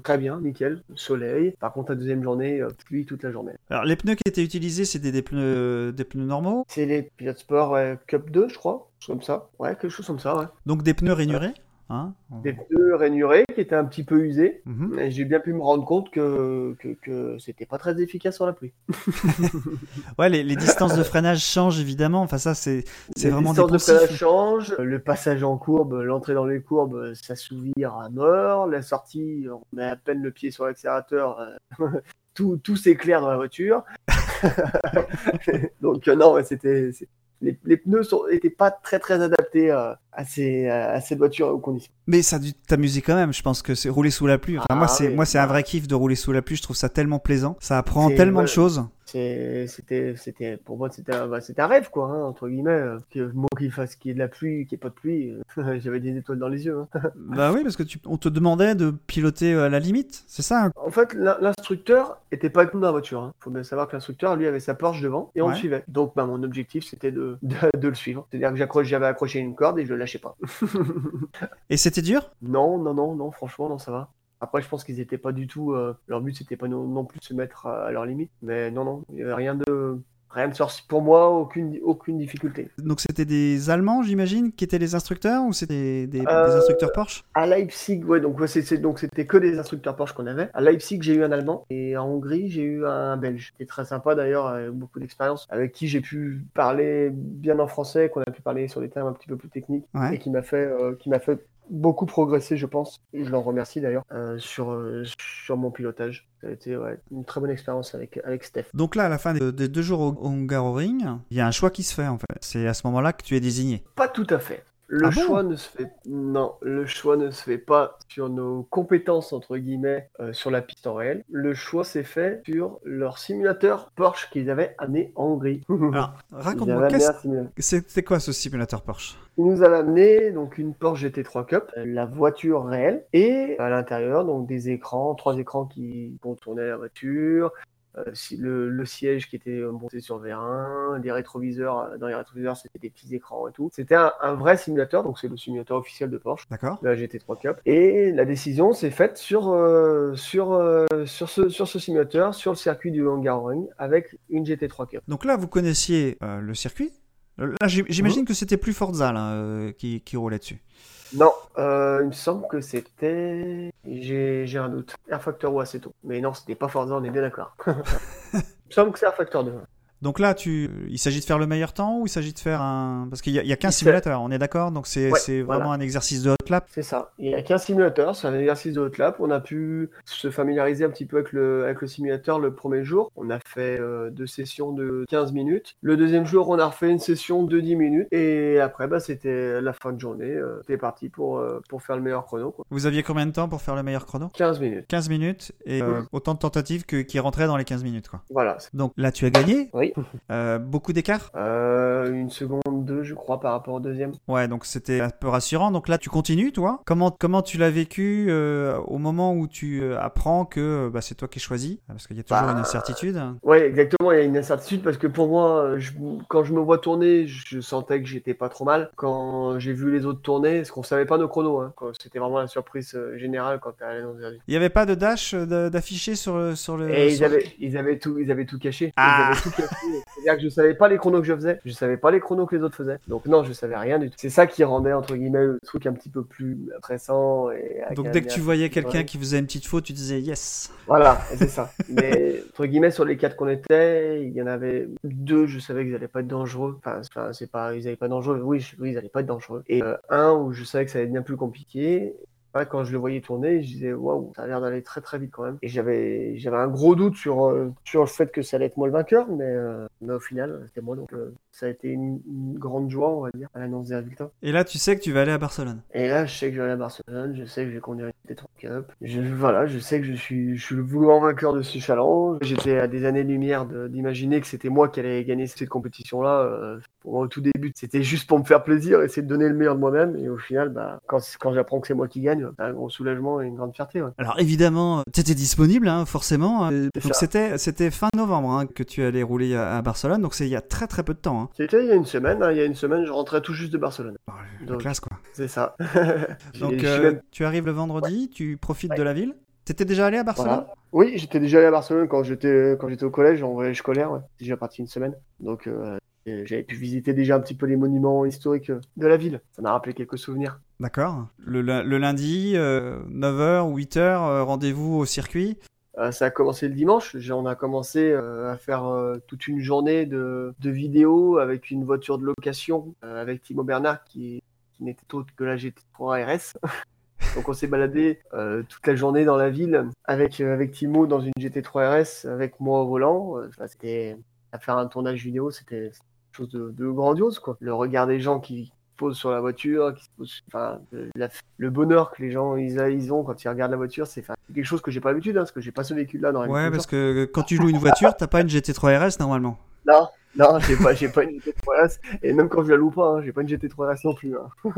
très bien, nickel, soleil. Par contre, la deuxième journée, pluie toute la journée. Alors, les pneus qui étaient utilisés, c'était des pneus, des pneus normaux? C'est les Pilot Sport Cup 2, je crois comme ça. Ouais, quelque chose comme ça, ouais. Donc des pneus rainurés? Hein Des pneus rainurés qui étaient un petit peu usés. Mhm. J'ai bien pu me rendre compte que, que, que c'était pas très efficace sur la pluie. <laughs> ouais, les, les, distances de freinage changent évidemment. Enfin, ça, c'est vraiment Les distances de freinage changent. Le passage en courbe, l'entrée dans les courbes, ça s'ouvre à mort. La sortie, on met à peine le pied sur l'accélérateur. Euh, <laughs> tout, tout s'éclaire dans la voiture. <laughs> Donc, euh, non, c'était les, pneus n'étaient pas très très adaptés euh, à, ces, à cette voiture aux conditions. Mais ça a dû t'amuser quand même, je pense que c'est rouler sous la pluie. moi, ah c'est moi c'est un vrai kiff de rouler sous la pluie, je trouve ça tellement plaisant. Ça apprend tellement de choses c'était c'était pour moi c'était un, bah, un rêve quoi hein, entre guillemets euh, que moi qu'il fasse qu'il y ait de la pluie qu'il n'y ait pas de pluie euh, <laughs> j'avais des étoiles dans les yeux hein. <laughs> bah oui parce que tu, on te demandait de piloter euh, à la limite c'est ça hein? en fait l'instructeur était pas avec nous dans la voiture il faut bien savoir que l'instructeur lui avait sa Porsche devant et on le suivait. Donc bah, mon objectif c'était de, de, le suivre. C'est à dire que j'avais accroché une corde et je le lâchais pas. <laughs> Et c'était dur? Non non non non franchement non ça va après, je pense qu'ils n'étaient pas du tout. Euh, leur but, c'était pas non, plus de se mettre à, leur limite. Mais non, non, il n'y avait rien de. Rien de sorti pour moi, aucune, aucune difficulté. Donc c'était des Allemands, j'imagine, qui étaient les instructeurs ou c'était des, euh, instructeurs Porsche? À Leipzig, ouais, donc c'était que des instructeurs Porsche qu'on avait. À Leipzig, j'ai eu un Allemand et en Hongrie, j'ai eu un Belge, qui est très sympa d'ailleurs, avec beaucoup d'expérience, avec qui j'ai pu parler bien en français, qu'on a pu parler sur des termes un petit peu plus techniques et qui m'a fait, euh, qui m'a fait beaucoup progressé, je pense. Je l'en remercie d'ailleurs euh, sur, euh, sur mon pilotage. Ça a été une très bonne expérience avec, avec Steph. Donc là, à la fin des, deux jours au, au Ring, il y a un choix qui se fait en fait. C'est à ce moment-là que tu es désigné. Pas tout à fait. Le ah choix ne se fait non, le choix ne se fait pas sur nos compétences entre guillemets euh, sur la piste en réel. Le choix s'est fait sur leur simulateur Porsche qu'ils avaient amené en Hongrie. <laughs> Alors, raconte-moi, c'était quoi ce simulateur Porsche? Il nous a amené donc une Porsche GT3 Cup, euh, la voiture réelle, et à l'intérieur donc des écrans, trois écrans qui vont tourner la voiture, euh, le, siège qui était monté sur vérin, les rétroviseurs, euh, dans les rétroviseurs c'était des petits écrans et tout. C'était un, vrai simulateur, donc c'est le simulateur officiel de Porsche, la GT3 Cup. Et la décision s'est faite sur, euh, sur, sur, ce, sur ce simulateur, sur le circuit du Hungaroring, avec une GT3 Cup. Donc là, vous connaissiez le circuit Là, j'imagine mmh. que c'était plus Forza là, qui, qui roulait dessus. Non, euh, il me semble que c'était. J'ai un doute. Air Factor ou Aceto. Mais non, c'était pas Forza, on est bien d'accord. <laughs> il me semble que c'est Air Factor 2. Donc là, tu, il s'agit de faire le meilleur temps ou il s'agit de faire un, parce qu'il y a, il y a qu'un simulateur, on est d'accord? Donc c'est Ouais, c'est voilà. vraiment un exercice de hot lap? C'est ça. Il y a qu'un simulateur, c'est un exercice de hot lap. On a pu se familiariser un petit peu avec le, avec le simulateur le premier jour. On a fait euh, deux sessions de 15 minutes. Le deuxième jour, on a refait une session de 10 minutes. Et après, bah, c'était la fin de journée. Euh, C'était parti pour, euh, pour faire le meilleur chrono. Quoi. Vous aviez combien de temps pour faire le meilleur chrono? 15 minutes. 15 minutes et Mhm. autant de tentatives que, qui rentraient dans les 15 minutes, quoi. Voilà. Donc là, tu as gagné? Oui. Euh, beaucoup d'écart? Euh, une seconde, deux, je crois, par rapport au deuxième. Ouais, donc c'était un peu rassurant. Donc là, tu continues, toi? Comment comment tu l'as vécu euh, au moment où tu apprends que bah, c'est toi qui es choisi, parce qu'il y a toujours Bah, une incertitude. Oui, exactement. Il y a une incertitude parce que pour moi, je- quand je me vois tourner, je sentais que j'étais pas trop mal. Quand j'ai vu les autres tourner, parce qu'on savait pas nos chronos, hein, c'était vraiment la surprise générale quand t'es allé dans le Il n'y avait pas de dash d'affiché sur le sur le. Et ils avaient, ils avaient tout, ils avaient tout caché. Ah. Ils avaient tout caché. C'est-à-dire que je savais pas les chronos que je faisais, je savais pas les chronos que les autres faisaient. Donc non, je savais rien du tout. C'est ça qui rendait entre guillemets le truc un petit peu plus pressant et. Donc dès que tu voyais quelqu'un qui faisait une petite faute, tu disais yes. Voilà, c'est ça. Mais entre guillemets, sur les quatre qu'on était, il y en avait deux, je savais qu'ils allaient pas être dangereux. Enfin, c'est- pas, ils allaient pas être dangereux. Oui, je- oui, ils allaient pas être dangereux. Et euh, un où je savais que ça allait être bien plus compliqué. Quand je le voyais tourner, je disais waouh, ça a l'air d'aller très très vite quand même. Et j'avais j'avais un gros doute sur euh, sur le fait que ça allait être moi le vainqueur, mais, euh, mais au final, c'était moi. Donc euh, ça a été une, une grande joie, on va dire, à l'annonce des résultats. Et là, tu sais que tu vas aller à Barcelone. Et là, je sais que je vais aller à Barcelone, je sais que je vais conduire une T3 Cup. Je, voilà, je sais que je suis, je suis le vouloir vainqueur de ce challenge. J'étais à des années-lumière de- d'imaginer que c'était moi qui allais gagner cette compétition-là. Euh, pour moi, au tout début, c'était juste pour me faire plaisir, essayer de donner le meilleur de moi-même. Et au final, bah, quand, quand j'apprends que c'est moi qui gagne, bah, un gros soulagement et une grande fierté. ouais. Alors évidemment, tu étais disponible, hein, forcément. Euh, C'est Donc c'était c'était fin novembre hein, que tu allais rouler à, à Barcelone. Donc c'est il y a très très peu de temps. Hein. C'était il y a une semaine. hein, il y a une semaine, je rentrais tout juste de Barcelone. Oh, la Donc, classe quoi. C'est ça. <laughs> <laughs> Donc euh, même- tu arrives le vendredi, tu profites Ouais. de la ville. T'étais déjà allé à Barcelone? Voilà. Oui, j'étais déjà allé à Barcelone quand j'étais quand j'étais au collège en voyage scolaire. Ouais. Déjà parti une semaine, donc euh, j'avais pu visiter déjà un petit peu les monuments historiques euh, de la ville. Ça m'a rappelé quelques souvenirs. D'accord. Le, lu- le lundi, euh, 9h ou 8h, euh, rendez-vous au circuit. Euh, ça a commencé le dimanche. On a commencé euh, à faire euh, toute une journée de, de vidéos avec une voiture de location euh, avec Timo Bernard qui, qui n'était autre que la GT3 RS. <laughs> Donc on s'est baladé euh, toute la journée dans la ville avec, euh, avec Timo dans une GT3 RS avec moi au volant. Enfin, c'était à faire un tournage vidéo, c'était quelque chose de, de grandiose quoi. Le regard des gens qui se posent sur la voiture, qui se posent, enfin, le, la- le bonheur que les gens ils, ils ont quand ils regardent la voiture, c'est enfin, c'est quelque chose que j'ai pas l'habitude, hein, parce que j'ai pas ce véhicule-là dans la Ouais, parce que quand tu loues une voiture, t'as pas une GT3 RS normalement. Non, non, j'ai pas, j'ai pas une GT3 RS, et même quand je la loue pas, hein, j'ai pas une GT3 RS non plus. hein. <laughs>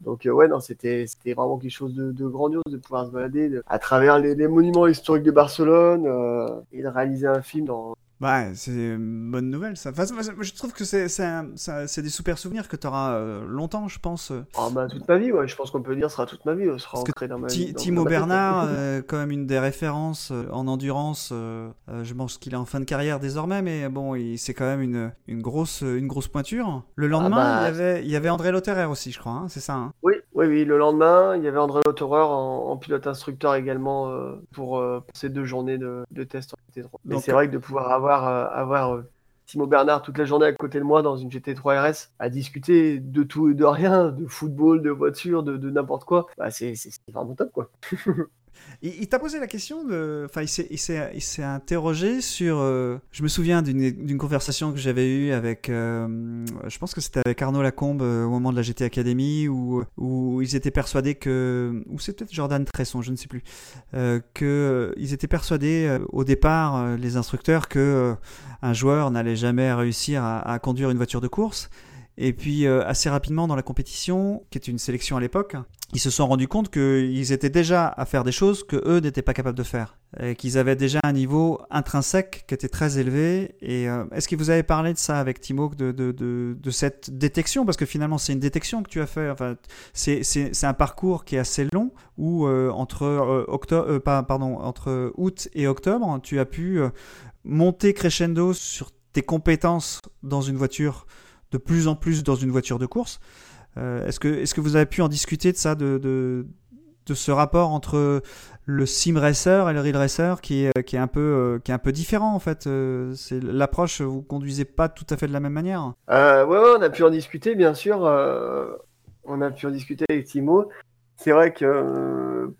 Donc euh, ouais, non, c'était c'était vraiment quelque chose de, de grandiose de pouvoir se balader de- à travers les, les monuments historiques de Barcelone euh, et de réaliser un film dans. Bah, c'est une bonne nouvelle ça. Enfin, je trouve que c'est des super souvenirs que t'auras euh, longtemps, je pense. Ah bah toute ma vie, ouais, je pense qu'on peut dire ce sera toute ma vie, ce sera ancré dans ma vie. Timo Bernard, <laughs> euh, quand même une des références euh, en endurance. euh, euh, je pense qu'il est en fin de carrière désormais, mais bon, c'est quand même une, une, grosse, une grosse pointure. Le lendemain, bah, il, y avait, il y avait André Lotterer aussi, je crois, hein, c'est ça. hein Oui, oui, oui. Le lendemain, il y avait André Lautereur en, en pilote instructeur également euh, pour, euh, pour ces deux journées de, de test en GT3. Mais c'est vrai que de pouvoir avoir, euh, avoir euh, Timo Bernard toute la journée à côté de moi dans une GT3 RS à discuter de tout et de rien, de football, de voiture, de, n'importe quoi, bah, c'est vraiment top quoi. <laughs> Il, t'a posé la question de. Enfin, il s'est, interrogé sur. euh, Je me souviens d'une, conversation que j'avais eue avec. euh, je pense que c'était avec Arnaud Lacombe euh, au moment de la GT Academy où, ils étaient persuadés que. Ou c'est peut-être Jordan Tresson, je ne sais plus. Que ils étaient persuadés au départ, les instructeurs, que un joueur n'allait jamais réussir à conduire une voiture de course. Et puis euh, assez rapidement dans la compétition, qui était une sélection à l'époque, ils se sont rendus compte qu'ils étaient déjà à faire des choses que eux n'étaient pas capables de faire, et qu'ils avaient déjà un niveau intrinsèque qui était très élevé. Et euh, est-ce que vous avez parlé de ça avec Timo, de, cette détection, parce que finalement c'est une détection que tu as fait. Enfin, c'est un parcours qui est assez long où euh, entre octobre, pardon, entre août et octobre, tu as pu monter crescendo sur tes compétences dans une voiture de plus en plus dans une voiture de course. Euh, est-ce que, est-ce que vous avez pu en discuter de ça, de, ce rapport entre le sim racer et le real racer qui est, qui est un peu euh, est un peu différent en fait. Euh, c'est l'approche vous conduisez pas tout à fait de la même manière? Euh, ouais, on a pu en discuter bien sûr. on a pu en discuter avec Timo. C'est vrai que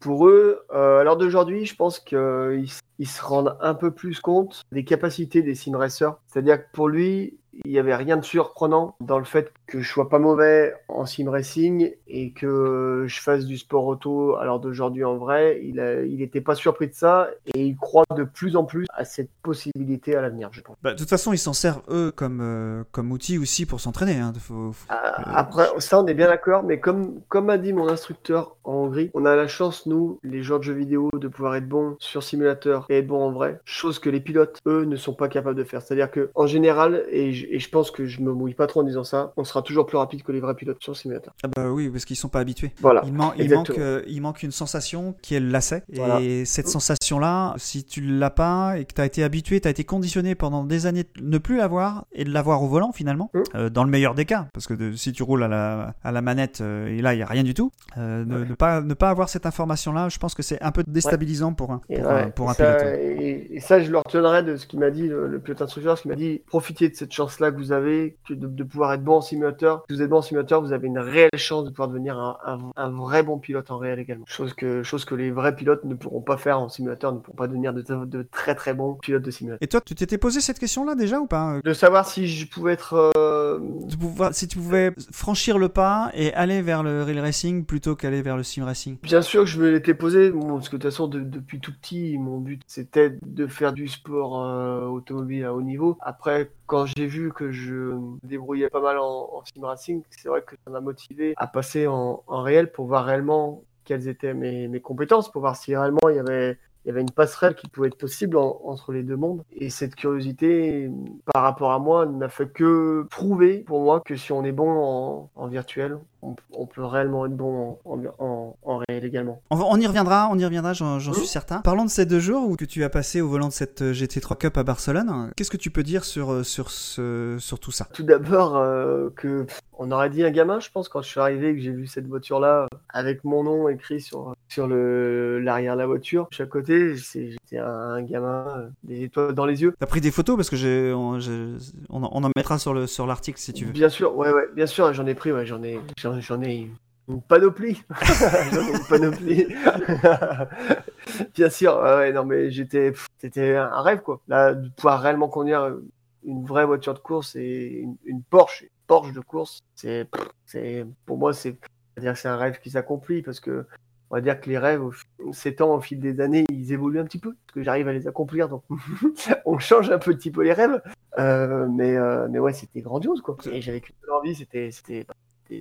pour eux, à l'heure d'aujourd'hui, je pense qu'ils ils se rendent un peu plus compte des capacités des sim racers. C'est-à-dire que pour lui, il n'y avait rien de surprenant dans le fait que je sois pas mauvais en sim racing et que je fasse du sport auto l'heure d'aujourd'hui en vrai. Il n'était pas surpris de ça et il croit de plus en plus à cette possibilité à l'avenir, je pense. Bah, de toute façon, ils s'en servent eux comme, euh, comme outil aussi pour s'entraîner. Hein. Ah, après, ça, on est bien d'accord, mais comme, comme a dit mon instructeur en Hongrie, on a la chance, nous, les joueurs de jeux vidéo, de pouvoir être bons sur simulateur et être bons en vrai, chose que les pilotes, eux, ne sont pas capables de faire. C'est-à-dire que en général, et je, et je pense que je me mouille pas trop en disant ça, on sera toujours plus rapide que les vrais pilotes sur le simulateur. Ah bah oui, parce qu'ils sont pas habitués. Voilà. Il, il manque, euh, il manque une sensation qui est le lacet. Et cette sensation-là, si tu l'as pas et que tu as été habitué, tu as été conditionné pendant des années de ne plus l'avoir et de l'avoir au volant finalement, mmh. euh, dans le meilleur des cas, parce que si tu roules à la, à la manette euh, et là il y a rien du tout, ne, pas, ne pas avoir cette information-là, je pense que c'est un peu déstabilisant pour un, pour, un, pilote. Et, ça, je le retiendrai de ce qu'il m'a dit le, pilote instructeur, ce qu'il m'a dit, profitez de cette chance-là que vous avez, que de, pouvoir être bon en simulateur. Si vous êtes bon en simulateur, vous avez une réelle chance de pouvoir devenir un, vrai bon pilote en réel également. Chose que, chose que les vrais pilotes ne pourront pas faire en simulateur, ne pourront pas devenir de, très très bons pilotes de simulateur. Et toi, tu t'étais posé cette question-là déjà ou pas De savoir si je pouvais être. Euh, si tu pouvais franchir le pas et aller vers le real racing plutôt qu'aller vers le sim racing Bien sûr que je me l'étais posé, parce que de toute façon, depuis tout petit, mon but c'était de faire du sport euh, automobile à haut niveau. Après, quand j'ai vu que je débrouillais pas mal en, en sim racing, c'est vrai que ça m'a motivé à passer en, en, réel pour voir réellement quelles étaient mes, mes, compétences, pour voir si réellement il y avait, il y avait une passerelle qui pouvait être possible entre les deux mondes. Et cette curiosité, par rapport à moi, n'a fait que prouver pour moi que si on est bon en, en virtuel, on, peut réellement être bon en, réel également. On, y reviendra, on y reviendra, j'en suis certain. Parlons de ces deux jours où que tu as passé au volant de cette euh, GT3 Cup à Barcelone. Qu'est-ce que tu peux dire sur, euh, sur, ce, sur tout ça? Tout d'abord, euh, que on aurait dit un gamin, je pense, quand je suis arrivé que j'ai vu cette voiture-là avec mon nom écrit sur, sur l'arrière de la voiture. Je suis à côté, j'étais un, gamin, des étoiles dans les yeux. T'as pris des photos parce que on, on, en mettra sur l'article sur si tu veux. Bien sûr, ouais, ouais, bien sûr, j'en ai pris, ouais, j'en ai, j'en ai une panoplie. j'en ai une panoplie. <laughs> <laughs> Bien sûr, ouais, non, mais j'étais, c'était un rêve, quoi. Là, de pouvoir réellement conduire une vraie voiture de course et une, Porsche, Porsche de course, c'est, c'est, pour moi, c'est, dire c'est un rêve qui s'accomplit parce que, on va dire que les rêves, ces temps, au fil des années, ils évoluent un petit peu, parce que j'arrive à les accomplir, donc <laughs> on change un petit peu les rêves. Euh, mais, euh, mais ouais, c'était grandiose, quoi. Et j'avais qu'une envie, c'était,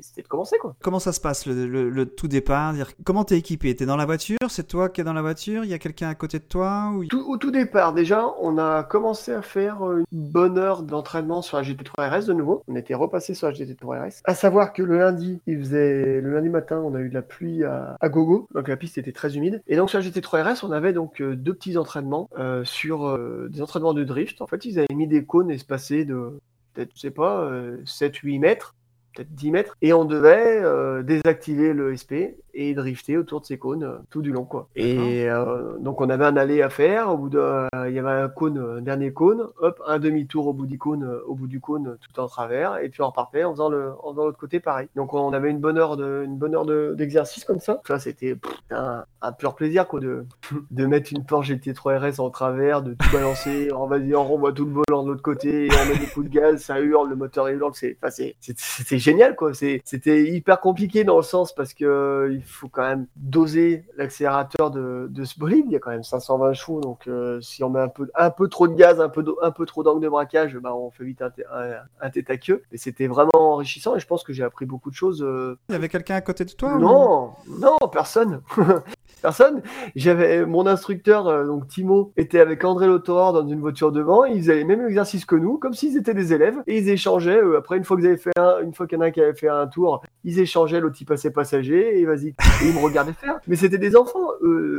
c'était de commencer quoi. Comment ça se passe le, tout départ? Dire, Comment t'es équipé? T'es dans la voiture? C'est toi qui es dans la voiture? Il y a quelqu'un à côté de toi ou... tout, Au tout départ, déjà, on a commencé à faire une bonne heure d'entraînement sur la GT3 RS de nouveau. On était repassé sur la GT3 RS. À savoir que le lundi, il faisait le lundi matin, on a eu de la pluie à, gogo, donc la piste était très humide. Et donc sur la GT3 RS, on avait donc euh, deux petits entraînements euh, sur euh, des entraînements de drift. En fait, ils avaient mis des cônes espacés de peut-être, je sais pas, 7-8 mètres peut-être 10 mètres, et on devait euh, désactiver le SP et drifter autour de ces cônes euh, tout du long quoi. Et euh, donc on avait un aller à faire. Au bout de, il y avait un cône, un dernier cône, hop, un demi-tour au bout du cône, au bout du cône tout en travers, et puis on repartait en faisant le, en faisant l'autre côté pareil. Donc on avait une bonne heure de, une bonne heure d'exercice comme ça. Ça c'était un, un, pur plaisir quoi de, <laughs> de mettre une Porsche GT3 RS en travers, de tout balancer, on va dire on renvoie tout le volant de l'autre côté, et on met des coups de gaz, ça hurle, le moteur hurle, c'est, enfin, c'est génial quoi. C'était hyper compliqué dans le sens parce que il faut quand même doser l'accélérateur de, de, ce bolide. Il y a quand même 520 chevaux, donc euh, si on met un peu, un peu trop de gaz, un peu, un peu trop d'angle de braquage, bah, on fait vite un, un, tête à queue. Et c'était vraiment enrichissant et je pense que j'ai appris beaucoup de choses. Euh. Il y avait quelqu'un à côté de toi Non, non, personne. <laughs> personne. J'avais mon instructeur, euh, donc Timo, était avec André Lotor dans une voiture devant. Ils faisaient les mêmes exercices que nous, comme s'ils étaient des élèves, et ils échangeaient. après, une fois que vous avez fait un, une fois qu'il y en a un qui avait fait un tour, ils échangeaient, l'autre il passait passager, et vas-y. Ils me regardaient faire. Mais c'était des enfants.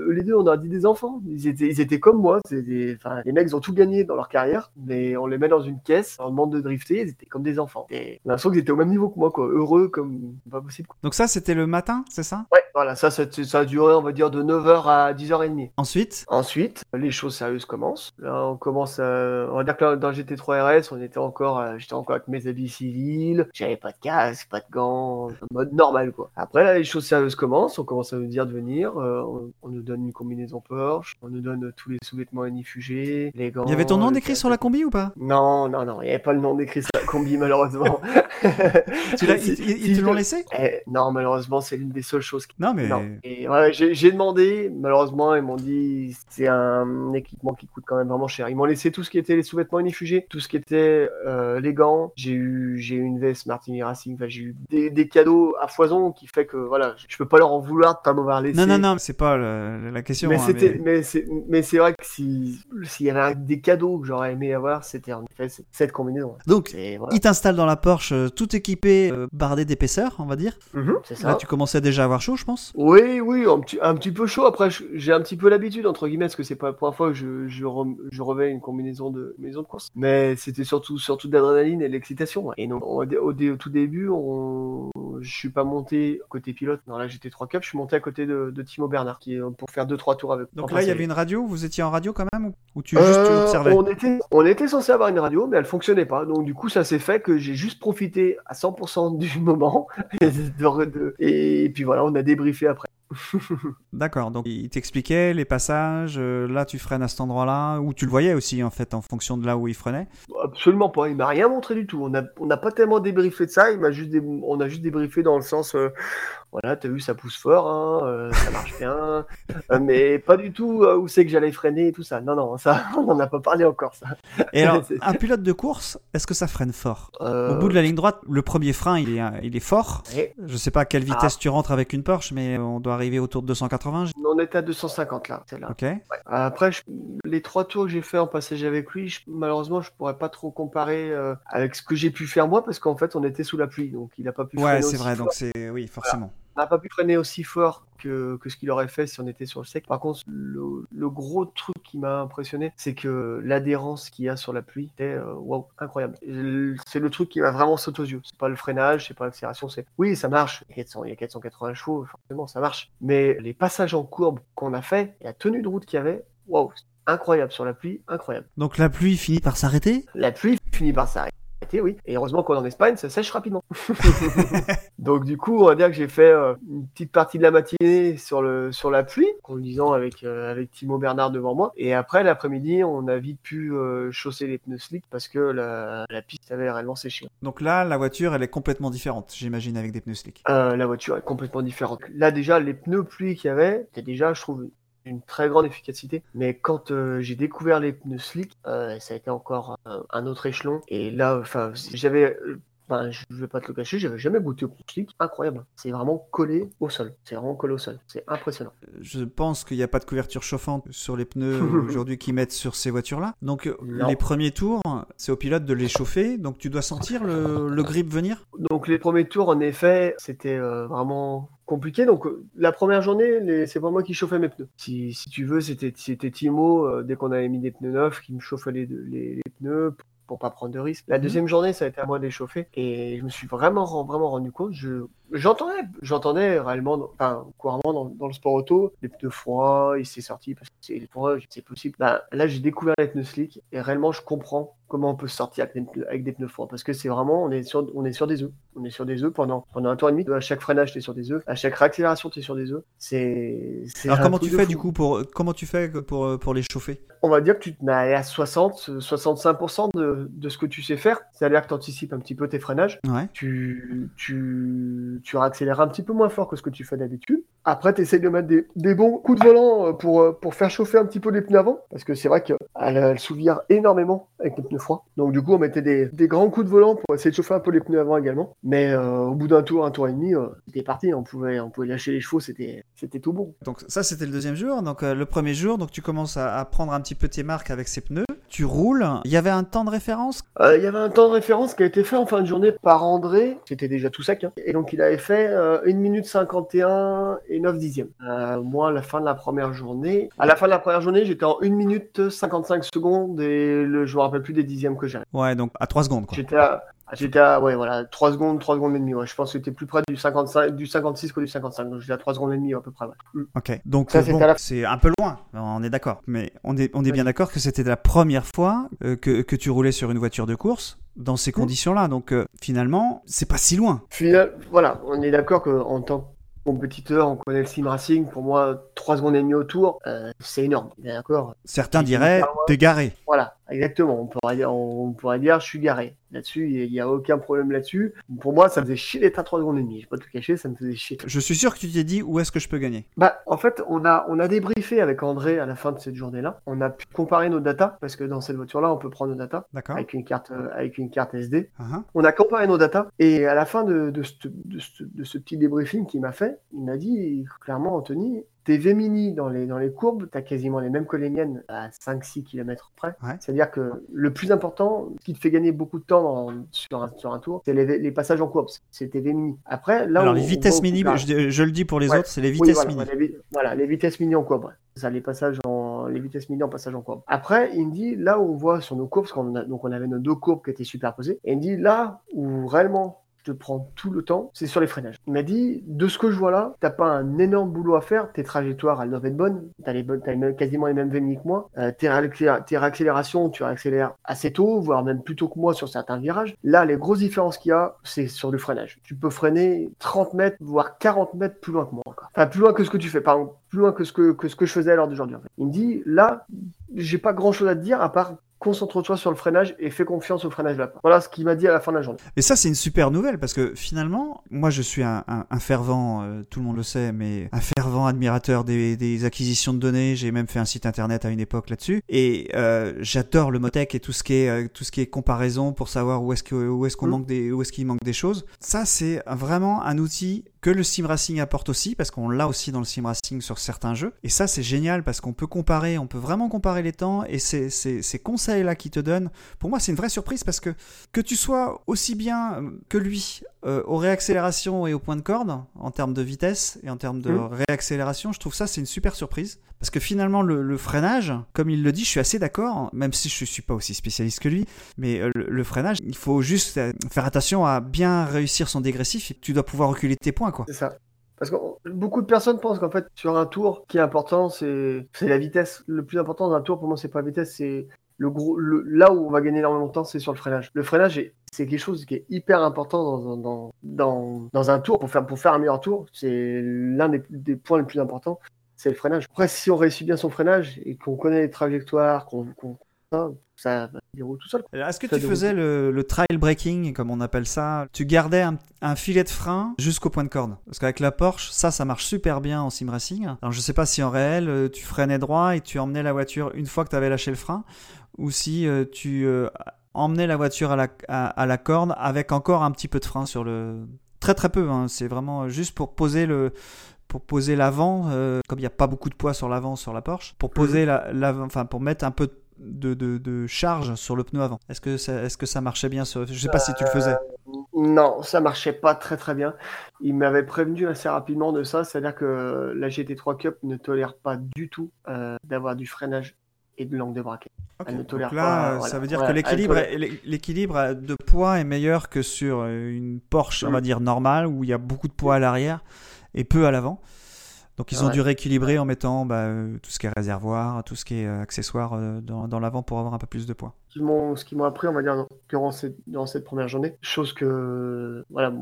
les deux, on a dit des enfants. Ils étaient, ils étaient comme moi. Des, les mecs ont tout gagné dans leur carrière, mais on les met dans une caisse, on demande de drifter, ils étaient comme des enfants. Et on a l'impression qu'ils étaient au même niveau que moi, quoi. Heureux comme pas possible. Donc ça, c'était le matin, c'est ça? Ouais, Voilà, ça, ça, ça a duré, on va dire, de 9h à 10h30. Ensuite, Ensuite, les choses sérieuses commencent. Là, on commence à... On va dire que là, dans GT3 RS, on était encore... euh, J'étais encore avec mes habits civils. J'avais pas de casque, pas de gants. En mode normal, quoi. Après, là, les choses sérieuses commencent. On commence à nous dire de venir. euh, on, on nous donne une combinaison Porsche. On nous donne tous les sous-vêtements inifugés, les gants... il y avait ton nom décrit sur la combi ou pas? Non, non, non. Il n'y avait pas le nom décrit sur la combi, <laughs> malheureusement. Tu <laughs> Ils, ils- si ils te l'ont laissé? Eh, non, malheureusement, c'est l'une des seules choses qui Non, mais non. Et ouais, j'ai j'ai demandé, malheureusement, ils m'ont dit c'est un équipement qui coûte quand même vraiment cher. Ils m'ont laissé tout ce qui était les sous-vêtements inifugés, tout ce qui était euh, les gants. J'ai eu, j'ai eu une veste Martini Racing. Enfin, j'ai eu des, des cadeaux à foison qui fait que voilà, je peux pas leur en vouloir de pas m'avoir laissé. non, non, non, c'est pas le- la question. Mais hein, c'était, mais c'est, mais c'est vrai que si, s'il y avait des cadeaux que j'aurais aimé avoir, c'était en effet cette- combinaison. Donc, voilà. il t'installe dans la Porsche, euh, tout équipé, euh, bardé d'épaisseur, on va dire. Mhm, c'est ça. Là, tu commençais déjà à avoir chaud, je pense. Oui, oui, un petit, un petit peu chaud. Après, j'ai un petit peu l'habitude, entre guillemets, parce que c'est pas la première fois que je, je, je revais une combinaison de, maison de course. Mais c'était surtout, surtout de l'adrénaline et de l'excitation. Et donc, au, tout début, on, je suis pas monté côté pilote. Non, là, j'étais 3 cups. Je suis monté à côté de, de Timo Bernard, qui est pour faire 2-3 tours avec Donc là, il y avait une radio. Vous étiez en radio quand même ou- tu juste tu Euh, observais? on, était, on était censé avoir une radio, mais elle fonctionnait pas. Donc du coup, ça s'est fait que j'ai juste profité à 100% du <laughs> moment. Et, de- de- et puis voilà, on a débriefé après. <laughs> D'accord. Donc, il t'expliquait les passages. euh, là, tu freines à cet endroit-là. Ou tu le voyais aussi, en fait, en fonction de là où il freinait? Absolument pas. Il m'a rien montré du tout. On n'a pas tellement débriefé de ça. Il juste on a juste débriefé dans le sens, euh, voilà, t'as vu, ça pousse fort, hein, euh, ça marche bien, Euh, mais pas du tout euh, où c'est que j'allais freiner et tout ça. Non, non, ça, <laughs> on n'en a pas parlé encore ça. Et alors, <laughs> un pilote de course, est-ce que ça freine fort? Au bout de la ligne droite, le premier frein, il est, il est fort. ouais. Je sais pas à quelle vitesse Ah. tu rentres avec une Porsche, mais on doit arriver autour de 280. j- On était à 250 là, c'est là. Ok. Après, je- les trois tours que j'ai fait en passage avec lui, je- malheureusement, je pourrais pas trop comparer avec ce que j'ai pu faire moi, parce qu'en fait, on était sous la pluie, donc il a pas pu Ouais, c'est vrai. fort. Donc c'est oui, forcément. N'a pas pu freiner aussi fort que, que ce qu'il aurait fait si on était sur le sec. Par contre, le, le gros truc qui m'a impressionné, c'est que l'adhérence qu'il y a sur la pluie était euh, waouh, incroyable. C'est le truc qui m'a vraiment sauté aux yeux. C'est pas le freinage, c'est pas l'accélération, c'est oui, ça marche. Il y a 400 il y a 480 chevaux, forcément, ça marche. Mais les passages en courbe qu'on a fait, et la tenue de route qu'il y avait, waouh, incroyable sur la pluie, incroyable. Donc la pluie finit par s'arrêter? La pluie finit par s'arrêter, oui. Et heureusement qu'on est en Espagne, ça sèche rapidement. <laughs> <laughs> Donc du coup, on va dire que j'ai fait euh, une petite partie de la matinée sur le sur la pluie, conduisant avec euh, avec Timo Bernard devant moi. Et après l'après-midi, on a vite pu euh, chausser les pneus slick parce que la, la piste avait réellement séché. Donc là, la voiture, elle est complètement différente, j'imagine, avec des pneus slick. Euh, la voiture est complètement différente. Là déjà, les pneus pluie qu'il y avait, c'était déjà, je trouve, très grande efficacité. Mais quand euh, j'ai découvert les pneus slick, euh, ça a été encore euh, un autre échelon. Et là, enfin, j'avais, euh, ben, je vais pas te le cacher, j'avais jamais goûté au slick. Incroyable. C'est vraiment collé au sol. C'est vraiment collé au sol. C'est impressionnant. Je pense qu'il n'y a pas de couverture chauffante sur les pneus <laughs> aujourd'hui qu'ils mettent sur ces voitures-là. Donc euh, Non. les premiers tours, c'est au pilote de les chauffer. Donc tu dois sentir le, le grip venir. Donc les premiers tours, en effet, c'était euh, vraiment compliqué. Donc euh, la première journée, les... c'est pas moi qui chauffais mes pneus. Si, si tu veux, c'était c'était Timo, euh, dès qu'on avait mis des pneus neufs, qui me chauffait les, les, les pneus pour, pas prendre de risques. La deuxième journée, ça a été à moi de les chauffer. Et je me suis vraiment, vraiment rendu compte, je j'entendais j'entendais réellement, enfin couramment dans, dans le sport auto, les pneus froids, il s'est sorti parce que c'est eux, c'est possible. Bah, là, j'ai découvert les pneus slick et réellement, je comprends comment on peut sortir avec des pneus, avec des pneus froids parce que c'est vraiment, on est sur, on est sur des œufs. On est sur des œufs pendant, pendant un tour et demi. À chaque freinage, t'es sur des œufs. À chaque réaccélération, t'es sur des œufs. C'est, Alors comment tu fais fou. du coup pour comment tu fais pour pour les chauffer? On va dire que tu te mets à 60, 65% de, de ce que tu sais faire. C'est-à-dire que tu anticipes un petit peu tes freinages. Ouais. Tu, tu, tu réaccélères un petit peu moins fort que ce que tu fais d'habitude. Après, tu essayes de mettre des, des bons coups de volant euh, pour, euh, pour faire chauffer un petit peu les pneus avant. Parce que c'est vrai qu'elle elle souvient énormément avec les pneus froids. Donc du coup, on mettait des, des grands coups de volant pour essayer de chauffer un peu les pneus avant également. Mais euh, au bout d'un tour, un tour et demi, euh, c'était parti. On pouvait, on pouvait lâcher les chevaux, c'était c'était tout bon. Donc ça c'était le deuxième jour. Donc euh, le premier jour, donc tu commences à, à prendre un petit peu tes marques avec ces pneus. Tu roules. Il y avait un temps de référence? Euh, Il y avait un temps de référence qui a été fait en fin de journée par André. C'était déjà tout sec. hein. Et donc, il avait fait euh, 1 minute 51 et 9 dixièmes. Euh, moi, à la fin de la première journée, à la fin de la première journée, j'étais en 1 minute 55 secondes et le, je me rappelle plus des dixièmes que j'avais. Ouais, donc à 3 secondes. J'étais à, J'étais à, ouais, voilà, 3 secondes, 3 secondes et demie. Ouais. Je pense que c'était plus près du, 55, du 56 que du 55. Donc j'étais à 3 secondes et demie à peu près. Ouais. Mm. Ok, donc bon, la- c'est un peu loin, on est d'accord. Mais on est, on est bien d'accord que c'était la première fois euh, que, que tu roulais sur une voiture de course dans ces Mm. conditions-là. Donc euh, finalement, c'est pas si loin. Final- voilà, on est d'accord qu'en tant compétiteur, on connaît le sim racing. Pour moi, 3 secondes et demie au tour, euh, c'est énorme. D'accord? Certains diraient loin. t'es garé. Voilà, exactement. On pourrait dire, on pourrait dire, je suis garé. Là-dessus, il n'y a aucun problème là-dessus. Pour moi, ça me faisait chier d'être à 3 secondes et demie. Je vais pas tout cacher, ça me faisait chier. Je suis sûr que tu t'es dit où est-ce que je peux gagner? Bah, en fait, on a, on a débriefé avec André à la fin de cette journée-là. On a pu comparer nos datas, parce que dans cette voiture-là, on peut prendre nos datas avec une carte, euh, avec une carte SD. Uh-huh. On a comparé nos datas, et à la fin de, de, ce, de ce- de ce petit débriefing qu'il m'a fait, il m'a dit clairement, Anthony, tes V-mini dans les, dans les courbes, t'as quasiment les mêmes que les miennes à 5-6 km près. Ouais. C'est-à-dire que le plus important, ce qui te fait gagner beaucoup de temps dans- sur, un, sur un tour, c'est les, les passages en courbe. C'est tes V-mini. Après, là Alors les vitesses mini, je, je le dis pour les Ouais. autres, c'est les oui, vitesses voilà, mini. voilà, les, voilà, les vitesses mini en courbe. Ça, les passages en, les vitesses mini en passage en courbe. Après, il me dit, là où on voit sur nos courbes, parce qu'on a, donc on avait nos deux courbes qui étaient superposées, et il me dit, là où réellement je te prends tout le temps, c'est sur les freinages. Il m'a dit, de ce que je vois là, t'as pas un énorme boulot à faire, tes trajectoires, elles doivent être bonnes, t'as les bonnes, t'as quasiment les mêmes VMI que moi, euh, tes, réaccélé- tes réaccélérations, tu réaccélères assez tôt, voire même plus tôt que moi sur certains virages. Là, les grosses différences qu'il y a, c'est sur le freinage. Tu peux freiner 30 mètres, voire 40 mètres plus loin que moi. quoi. Enfin, plus loin que ce que tu fais, pardon, plus loin que ce que, que ce que je faisais à l'heure d'aujourd'hui. en fait. Il me dit, là, j'ai pas grand chose à te dire à part concentre-toi sur le freinage et fais confiance au freinage là. Voilà ce qu'il m'a dit à la fin de la journée. Et ça, c'est une super nouvelle parce que finalement, moi, je suis un, un- un fervent, euh, tout le monde le sait, mais un fervent admirateur des, des acquisitions de données. J'ai même fait un site internet à une époque là-dessus. Et euh, j'adore le Motec et tout ce qui est euh, tout ce qui est comparaison pour savoir où est-ce que où est-ce qu'on manque des où est-ce qu'il manque des choses. Ça, c'est vraiment un outil le sim racing apporte aussi parce qu'on l'a aussi dans le sim racing sur certains jeux. Et ça, c'est génial parce qu'on peut comparer, on peut vraiment comparer les temps et ces, ces, ces conseils-là qui te donnent. Pour moi, c'est une vraie surprise parce que que tu sois aussi bien euh, que lui euh, aux réaccélérations et au point de corde en termes de vitesse et en termes de Mhm. réaccélération, je trouve ça c'est une super surprise parce que finalement le, le freinage, comme il le dit, je suis assez d'accord, même si je suis pas aussi spécialiste que lui, mais euh, le, le freinage, il faut juste euh, faire attention à bien réussir son dégressif et tu dois pouvoir reculer tes points quoi. C'est ça. Parce que beaucoup de personnes pensent qu'en fait, sur un tour, ce qui est important, c'est la vitesse. Le plus important dans un tour, pour moi, c'est pas la vitesse, c'est le gros. Le, là où on va gagner énormément de temps, c'est sur le freinage. Le freinage, est- c'est quelque chose qui est hyper important dans, dans, dans, dans un tour. Pour faire, pour faire un meilleur tour, c'est l'un des, des points les plus importants, c'est le freinage. Après, si on réussit bien son freinage et qu'on connaît les trajectoires, qu'on qu'on ça, ça dérouler tout seul. Est-ce que Ça tu déroule. faisais le, le trail breaking, comme on appelle ça? Tu gardais un, un filet de frein jusqu'au point de corde Parce qu'avec la Porsche, ça, ça marche super bien en sim racing. Alors je sais pas si en réel, euh, tu freinais droit et tu emmenais la voiture une fois que tu avais lâché le frein, ou si euh, tu euh, emmenais la voiture à la, à, à la corde avec encore un petit peu de frein sur le... Très très peu, hein. c'est vraiment juste pour poser le... Pour poser l'avant, euh, comme il n'y a pas beaucoup de poids sur l'avant sur la Porsche, pour poser la, l'avant- enfin pour mettre un peu de, de, de charge sur le pneu avant. Est-ce que ça, est-ce que ça marchait bien sur... Je sais pas si tu le faisais. Non, ça marchait pas très très bien. Il m'avait prévenu assez rapidement de ça, c'est-à-dire que la GT3 Cup ne tolère pas du tout euh, d'avoir du freinage et de l'angle de braquet. Elle ne donc tolère là, pas, euh, voilà. ça veut dire Ouais, que l'équilibre, de poids est meilleur que sur euh, une Porsche, on Mm. va dire normale, où il y a beaucoup de poids à l'arrière et peu à l'avant. Donc ils ont Ouais. dû rééquilibrer en mettant bah, euh, tout ce qui est réservoir, tout ce qui est euh, accessoire euh, dans, dans l'avant pour avoir un peu plus de poids. Ce qu'ils m'ont- ce qu'ils m'ont appris, on va dire, durant cette, durant cette première journée, chose que, voilà,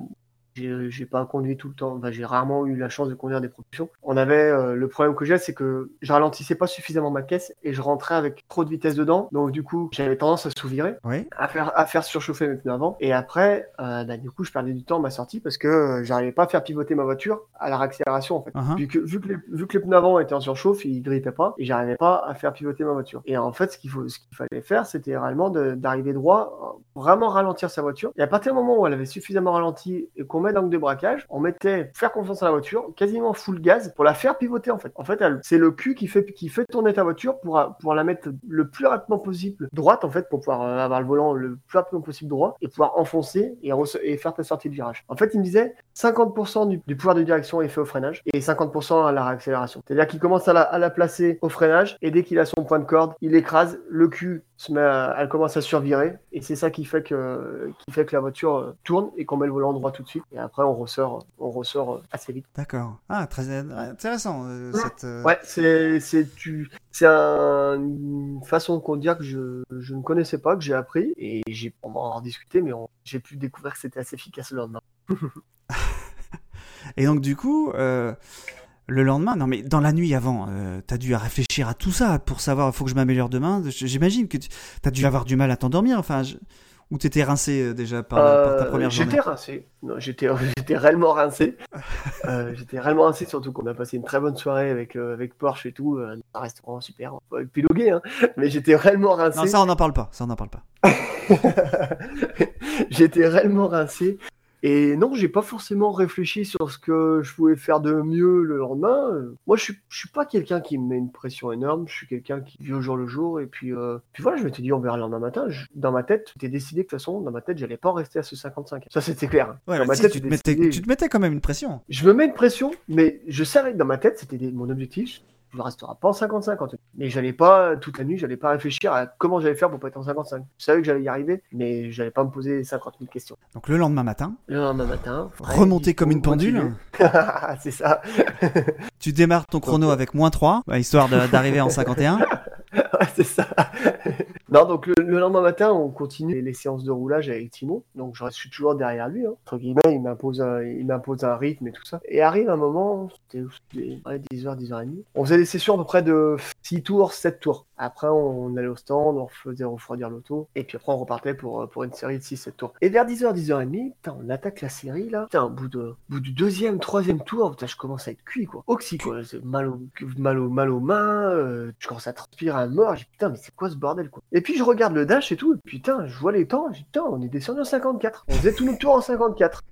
j'ai j'ai pas conduit tout le temps, j'ai rarement eu la chance de conduire des propulsions. On avait, euh, le problème que j'ai, c'est que je ralentissais pas suffisamment ma caisse et je rentrais avec trop de vitesse dedans, donc du coup, j'avais tendance à sous-virer. Oui. à faire, à faire surchauffer mes pneus avant. Et après, euh, bah, du coup, je perdais du temps à ma sortie parce que euh, j'arrivais pas à faire pivoter ma voiture à la réaccélération en fait. Uh-huh. Vu, que, vu, que les, vu que les pneus avant étaient en surchauffe, ils grippaient pas et j'arrivais pas à faire pivoter ma voiture. Et en fait, ce qu'il faut, ce qu'il fallait faire, c'était réellement d'arriver droit, euh, vraiment ralentir sa voiture. Et à partir du moment où elle avait suffisamment ralenti et qu'on l'angle de braquage, on mettait faire confiance à la voiture, quasiment full gaz pour la faire pivoter en fait. En fait, c'est le cul qui fait qui fait tourner ta voiture pour pour la mettre le plus rapidement possible droite en fait pour pouvoir euh, avoir le volant le plus rapidement possible droit et pouvoir enfoncer et, faire ta sortie de virage. En fait, il me disait 50% du, du pouvoir de direction est fait au freinage et 50% à la réaccélération. C'est-à-dire qu'il commence à la, à la placer au freinage et dès qu'il a son point de corde, il écrase, le cul se met à- elle commence à survirer et c'est ça qui fait que qui fait que la voiture euh, tourne et qu'on met le volant droit tout de suite et après on ressort on ressort euh, assez vite. D'accord. Ah, très intéressant. euh, Ouais. cette, euh, Ouais, c'est c'est tu c'est un- une façon de conduire que je, je ne connaissais pas que j'ai appris et j'ai on va en discuter mais j'ai pu découvrir que c'était assez efficace le lendemain. <laughs> Et donc, du coup, euh, le lendemain, non, mais dans la nuit avant, euh, t'as dû réfléchir à tout ça pour savoir, faut que je m'améliore demain. J'imagine que tu as dû avoir du mal à t'endormir. Enfin, je- ou t'étais rincé euh, déjà par, par ta Euh, première journée? J'étais rincé. J'étais, <laughs> j'étais réellement rincé. <laughs> Euh, j'étais réellement rincé, surtout qu'on a passé une très bonne soirée avec, avec Porsche et tout, un restaurant super, avec pilogué, hein. Mais j'étais réellement rincé. Non, ça, on n'en parle pas. Ça, on n'en parle pas. <laughs> j'étais réellement rincé. Et non, j'ai pas forcément réfléchi sur ce que je pouvais faire de mieux le lendemain. Moi, je suis, je suis pas quelqu'un qui me met une pression énorme. Je suis quelqu'un qui vit au jour le jour. Et puis, euh, puis voilà, je m'étais dit, on verra le lendemain matin. Je- dans ma tête, j'étais décidé que de toute façon, dans ma tête, j'allais pas en rester à ce 55. Ça, c'était clair. hein. Ouais, dans ma si, tête, tu, te mettais, décidé- tu te mettais quand même une pression. je me mets une pression, mais je savais que dans ma tête, c'était mon objectif. Je ne resterai pas en 55 en tout. Mais j'allais pas, toute la nuit, j'allais pas réfléchir à comment j'allais faire pour pas être en 55. Je savais que j'allais y arriver, mais j'allais pas me poser 50 000 questions. Donc, le lendemain matin, Le lendemain matin, remonter comme une pendule. <laughs> c'est ça. <laughs> Tu démarres ton chrono avec moins 3, bah, histoire d'arriver en 51. <laughs> Ouais, c'est ça. Non, donc le, le lendemain matin, on continue les, séances de roulage avec Timo. Donc je suis toujours derrière lui. Hein. Entre guillemets, il m'impose un, il m'impose un rythme et tout ça. Et arrive un moment, c'était c'était, ouais, 10h, 10h30. On faisait des sessions à peu près de 6 tours, 7 tours. Après, on allait au stand, on faisait refroidir l'auto. Et puis après, on repartait pour, pour une série de 6-7 tours. Et vers 10h, 10h30, putain, on attaque la série là. Putain, au bout, de, bout du deuxième, troisième tour, putain, je commence à être cuit quoi. Oxy quoi. Mal, au, mal, au, mal aux mains, euh, je commence à transpirer à mort. J'ai putain, mais c'est quoi ce bordel quoi. Et puis je regarde le dash et tout. Et putain, je vois les temps. Putain, on est descendu en 54. On faisait tous nos tours en 54.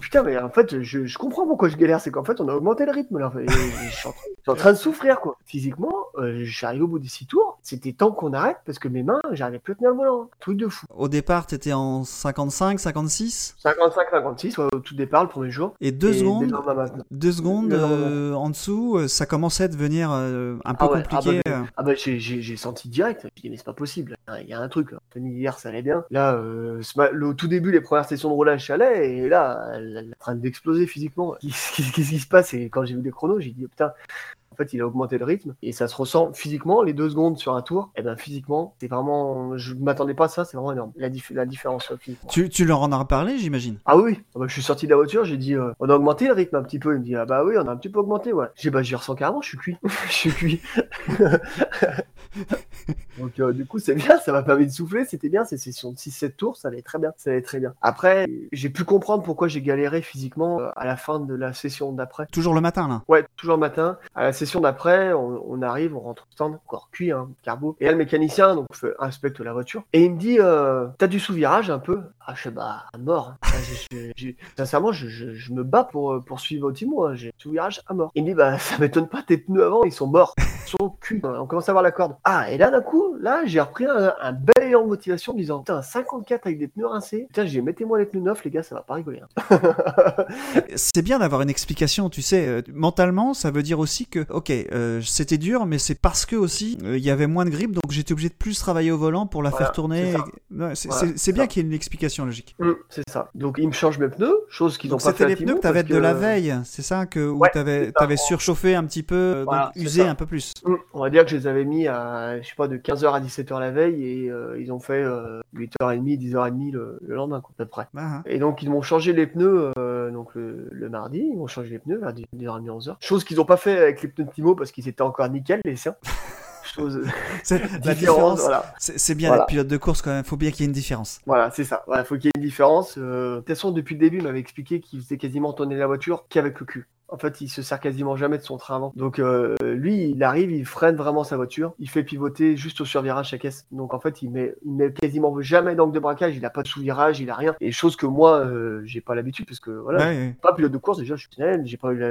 Putain, mais en fait, je, je comprends pourquoi je galère. C'est qu'en fait, on a augmenté le rythme là. Et je, suis en train, je suis en train de souffrir quoi. Physiquement, euh, je suis arrivé au bout des 6 tours. C'était temps qu'on arrête parce que mes mains, j'arrivais plus à tenir le volant. Truc de fou. Au départ, t'étais en 55, 56. 55, 56, ouais, au tout départ, le premier jour. Et deux Et secondes, deux secondes euh, en dessous, euh, ça commençait à devenir euh, un peu Ah ouais, compliqué. ah bah, euh. Ah bah j'ai- senti direct, j'ai dit mais c'est pas possible, il y a un truc. Tony hier ça allait bien. Là, le au tout début, les premières sessions de roulage ça allait, et là, elle, est en train d'exploser physiquement. <laughs> Qu'est-ce qui, se passe? Et quand j'ai vu les chronos, j'ai dit oh, putain, en fait il a augmenté le rythme, et ça se ressent physiquement, les deux secondes sur un tour, et ben physiquement, c'est vraiment, je m'attendais pas à ça, c'est vraiment énorme, la, dif- la différence euh, physiquement. Tu, tu leur en as parlé, j'imagine? Ah oui. Ah bah, je suis sorti de la voiture, j'ai dit euh, on a augmenté le rythme un petit peu. Il me dit ah bah oui, on a un petit peu augmenté, ouais. J'ai bah j'y ressens carrément, je suis cuit. <laughs> je suis cuit. <laughs> Donc euh, du coup c'est bien, ça m'a permis de souffler, c'était bien, ces sessions de 6-7 tours, ça allait très bien, ça allait très bien. Après, j'ai pu comprendre pourquoi j'ai galéré physiquement euh, à la fin de la session d'après. Toujours le matin, là. Ouais, toujours le matin. À la session d'après, on, on arrive, on rentre au stand, encore cuit, hein, carbo. Et là, le mécanicien, donc, fait, inspecte la voiture. Et il me dit, euh, t'as du sous-virage un peu? Ah, je sais, bah, à mort. hein. Ah, j'ai- Sincèrement, je, je, je me bats pour, euh, pour suivre Timo. Hein. J'ai sous-virage à mort. Il me dit, bah, ça m'étonne pas, tes pneus avant, ils sont morts. Sont cul. On commence à voir la corde. Ah, et là, d'un coup, là, j'ai repris un, un bel élan de motivation en disant, putain, 54 avec des pneus rincés. Putain, j'ai mettez-moi les pneus neufs, les gars, ça va pas rigoler. hein. <laughs> C'est bien d'avoir une explication, tu sais. euh, mentalement, ça veut dire aussi que, ok, euh, c'était dur, mais c'est parce que aussi, euh, il y avait moins de grippe, donc j'étais obligé de plus travailler au volant pour la Voilà, faire tourner. c'est Voilà, bien qu'il y ait une explication logique. Hum, c'est ça. Donc, il me change mes pneus, chose qu'ils ont pas fait c'était les pneus que t'avais parce de la veille, c'est ça que où Ouais, ça. avais surchauffé un petit peu, Voilà, donc c'est usé ça. un peu plus. Hum, On va dire que je les avais mis à, je sais pas, de 15h à 17h la veille et euh, ils ont fait euh, 8h30, 10h30 le, le lendemain, quoi, à peu près. Ah, ah. Et donc ils m'ont changé les pneus euh, donc le, le mardi, ils m'ont changé les pneus vers 10h30, 11h. Chose qu'ils n'ont pas fait avec les pneus de Timo parce qu'ils étaient encore nickel, les siens. <laughs> Chose C'est- La différente, différence, voilà. c'est bien Voilà. d'être pilote de course quand même. Faut bien qu'il y ait une différence. Voilà, c'est ça. Voilà, faut qu'il y ait une différence. Euh, de toute façon, depuis le début, il m'avait expliqué qu'il faisait quasiment tourner la voiture qu'avec le cul. En fait, il se sert quasiment jamais de son train avant. Donc, euh, lui, il arrive, il freine vraiment sa voiture. Il fait pivoter juste au survirage sa caisse. Donc, en fait, il met, il met quasiment jamais d'angle de braquage. Il a pas de sous-virage, il a rien. Et chose que moi, euh, j'ai pas l'habitude parce que voilà, Ouais, ouais. pas pilote de course déjà je suis tunnel, j'ai pas eu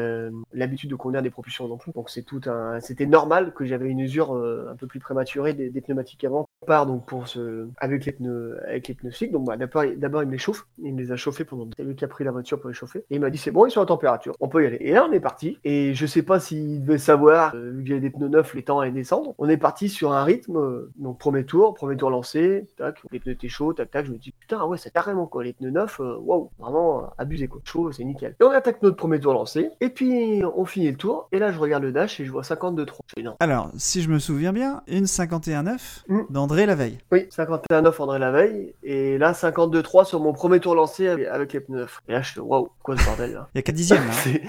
l'habitude de conduire des propulsions non plus donc c'est tout un c'était normal que j'avais une usure euh, un peu plus prématurée des, des pneumatiques avant part donc pour ce avec les pneus avec les pneus slick. Donc bah, d'abord d'abord il me les chauffe, il me les a chauffés pendant c'est lui qui a pris la voiture pour les chauffer. Et il m'a dit c'est bon ils sont à température, on peut y aller. Et là on est parti. Et je sais pas s'il devait savoir euh, vu qu'il y avait des pneus neufs, les temps allaient descendre. On est parti sur un rythme euh, donc premier tour, premier tour lancé, tac, les pneus étaient chauds, tac tac. Je me dis putain ah ouais c'est carrément quoi les pneus neufs, euh, waouh vraiment euh, abusé quoi, chaud c'est nickel. Et on attaque notre premier tour lancé. Et puis on finit le tour. Et là je regarde le dash et je vois 52 3. Je fais non. Alors, si je me souviens bien, une 51-9 Mm. d'André Laveille. Oui, 51-9 André Laveille, et là 52-3 sur mon premier tour lancé avec, avec les pneus neufs. Et là je fais waouh, quoi ce bordel là Il y a 4 dixièmes <laughs> là.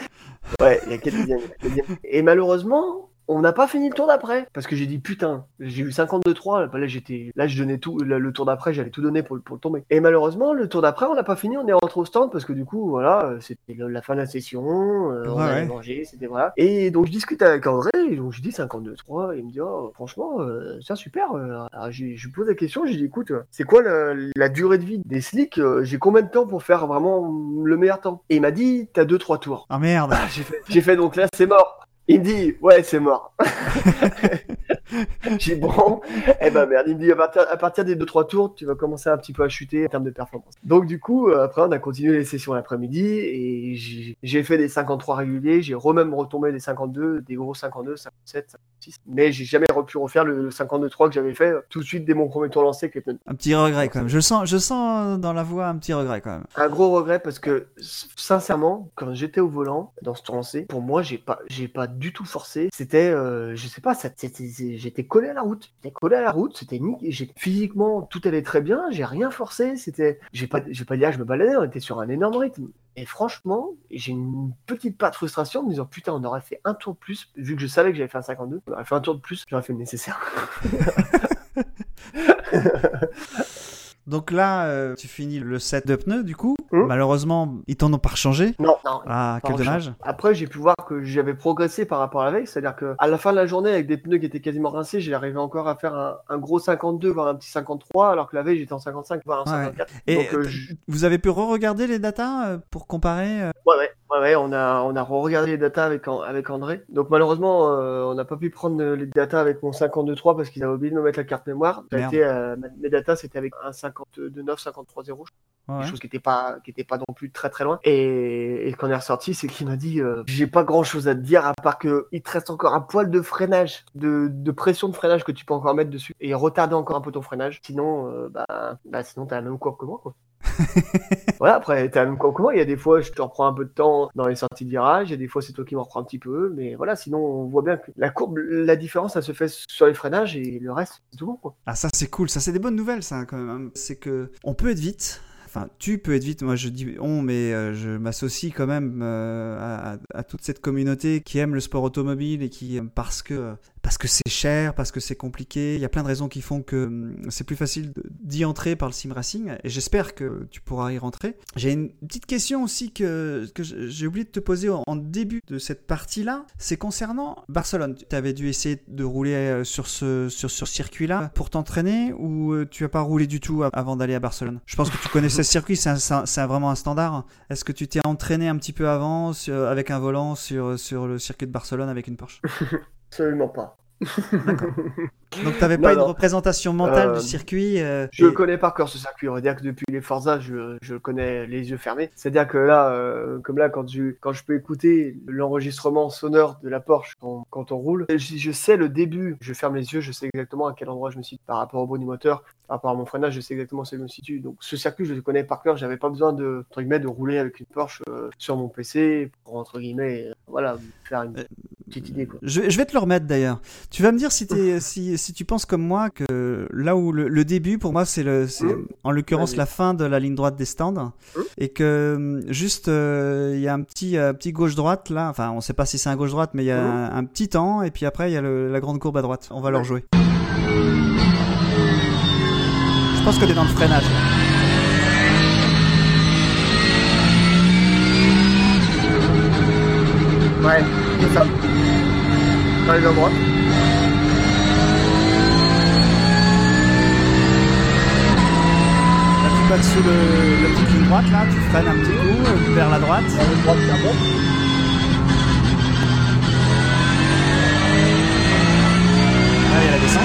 Ouais, il y a quelques dixièmes, il y a quelques dixièmes. Et malheureusement, on n'a pas fini le tour d'après. Parce que j'ai dit putain, j'ai eu 52-3, là j'étais. Là je donnais tout. Le, le tour d'après, j'allais tout donner pour, le- pour le tomber. Et malheureusement, le tour d'après, on n'a pas fini, on est rentré au stand parce que du coup, voilà, euh, c'était la fin de la session, euh, on allait ouais. manger, c'était voilà. Et donc je discute avec André, et donc je dis 52-3, et il me dit oh, franchement, euh, c'est super. euh. Alors, j'ai- je lui pose la question, j'ai dit écoute, c'est quoi la, la durée de vie des slicks J'ai combien de temps pour faire vraiment le meilleur temps? Et il m'a dit t'as 2-3 tours. Ah merde. Ah, <laughs> j'ai fait, j'ai fait donc là, c'est mort. Il dit, ouais, c'est mort. <laughs> <laughs> bon, eh ben merde. Il me dit, à partir, à partir des 2-3 tours, tu vas commencer un petit peu à chuter en termes de performance. Donc, du coup, euh, après, on a continué les sessions l'après-midi et j'ai, fait des 53 réguliers. J'ai re-même retombé des 52, des gros 52, 57, 56. Mais j'ai jamais pu refaire le, le 52-3 que j'avais fait euh, tout de suite dès mon premier tour lancé. avec les pneus. Un petit regret quand même. Je sens, je sens dans la voix un petit regret quand même. Un gros regret parce que sincèrement, quand j'étais au volant dans ce tour lancé, pour moi, j'ai pas, j'ai pas du tout forcé. C'était, euh, je sais pas, ça- c'était- j'étais collé à la route. J'étais collé à la route. C'était nickel. Physiquement, tout allait très bien. J'ai rien forcé. C'était, j'ai pas, j'ai pas dit, ah, je me baladais. On était sur un énorme rythme. Et franchement, j'ai une petite part de frustration en me disant, putain, on aurait fait un tour de plus, vu que je savais que j'avais fait un 52. On aurait fait un tour de plus, j'aurais fait le nécessaire. <laughs> <laughs> Donc là, euh, tu finis le set de pneus du coup. Hum. Malheureusement, ils t'en ont pas rechangé. Non, non, Ah, quel dommage. Après, j'ai pu voir que j'avais progressé par rapport à la veille, c'est-à-dire que à la fin de la journée, avec des pneus qui étaient quasiment rincés, j'arrivais encore à faire un, un gros 52, voire un petit 53, alors que la veille, j'étais en 55, voire Ouais. 54. Et Donc, euh, je- vous avez pu re-regarder les datas euh, pour comparer euh ouais, ouais, ouais, ouais, on a, on a regardé les datas avec, avec André. Donc, malheureusement, euh, on n'a pas pu prendre euh, les datas avec mon 52.3 parce qu'ils avaient oublié de me mettre la carte mémoire. Ça a Merde. été, euh, mes datas, c'était avec un 52.9, 53.0, Ouais. quelque chose qui était pas qui était pas non plus très très loin. Et, et quand on est ressorti c'est qu'il m'a dit euh, j'ai pas grand chose à te dire à part que il te reste encore un poil de freinage de, de pression de freinage que tu peux encore mettre dessus et retarder encore un peu ton freinage. Sinon euh, bah, bah sinon t'as la même courbe que moi quoi <laughs> voilà après la même moi il y a des fois je te reprends un peu de temps dans les sorties de virage il y a des fois c'est toi qui m'en reprends un petit peu mais voilà sinon on voit bien que la courbe la différence ça se fait sur les freinages et le reste c'est tout bon quoi Ah ça c'est cool, ça c'est des bonnes nouvelles ça quand même. hein. C'est que on peut être vite. Enfin, tu peux être vite. Moi, je dis on, mais euh, je m'associe quand même euh, à, à- toute cette communauté qui aime le sport automobile et qui aime parce que parce que c'est cher, parce que c'est compliqué. Il y a plein de raisons qui font que hum, c'est plus facile d'y entrer par le sim racing. Et j'espère que tu pourras y rentrer. J'ai une petite question aussi que que j'ai oublié de te poser en début de cette partie-là. C'est concernant Barcelone. Tu avais dû essayer de rouler euh, sur ce sur circuit-là pour t'entraîner ou euh, tu as pas roulé du tout avant d'aller à Barcelone? Je pense que tu connaissais ce <laughs> circuit, c'est vraiment un standard. Est-ce que tu t'es entraîné un petit peu avant sur- avec un volant sur, sur le circuit de Barcelone avec une Porsche? <laughs> absolument pas <laughs> Donc t'avais Non, pas une représentation mentale Euh, du circuit euh, Je et- connais par cœur ce circuit. On va dire que depuis les Forza, je, je le connais les yeux fermés. C'est-à-dire que là, euh, comme là, quand je, quand je peux écouter l'enregistrement sonore de la Porsche quand, quand on roule, je, je sais le début. Je ferme les yeux, je sais exactement à quel endroit je me situe par rapport au bruit du moteur, par rapport à mon freinage, je sais exactement où je me situe. Donc ce circuit, je le connais par cœur. J'avais pas besoin de, entre guillemets, de rouler avec une Porsche euh, sur mon PC pour entre guillemets, euh, voilà, faire une Euh, petite idée quoi. Je, je vais te le remettre d'ailleurs. Tu vas me dire si, t'es- si, si tu penses comme moi que là où le, le début, pour moi, c'est Mmh. en l'occurrence la fin de la ligne droite des stands, Mmh. et que hum, juste euh, il y a un petit, euh, petit gauche droite là. Enfin, on sait pas si c'est un gauche droite, mais il y a Mmh. un, un petit temps, et puis après il y a le- la grande courbe à droite. On va leur jouer. Je pense que t'es dans le freinage. là. Ouais, c'est ça. Allez, à droite. coup bah, le, la petite ligne droite là, tu freines un petit coup euh, vers la droite. La droite vers droite. Là il y a la descente.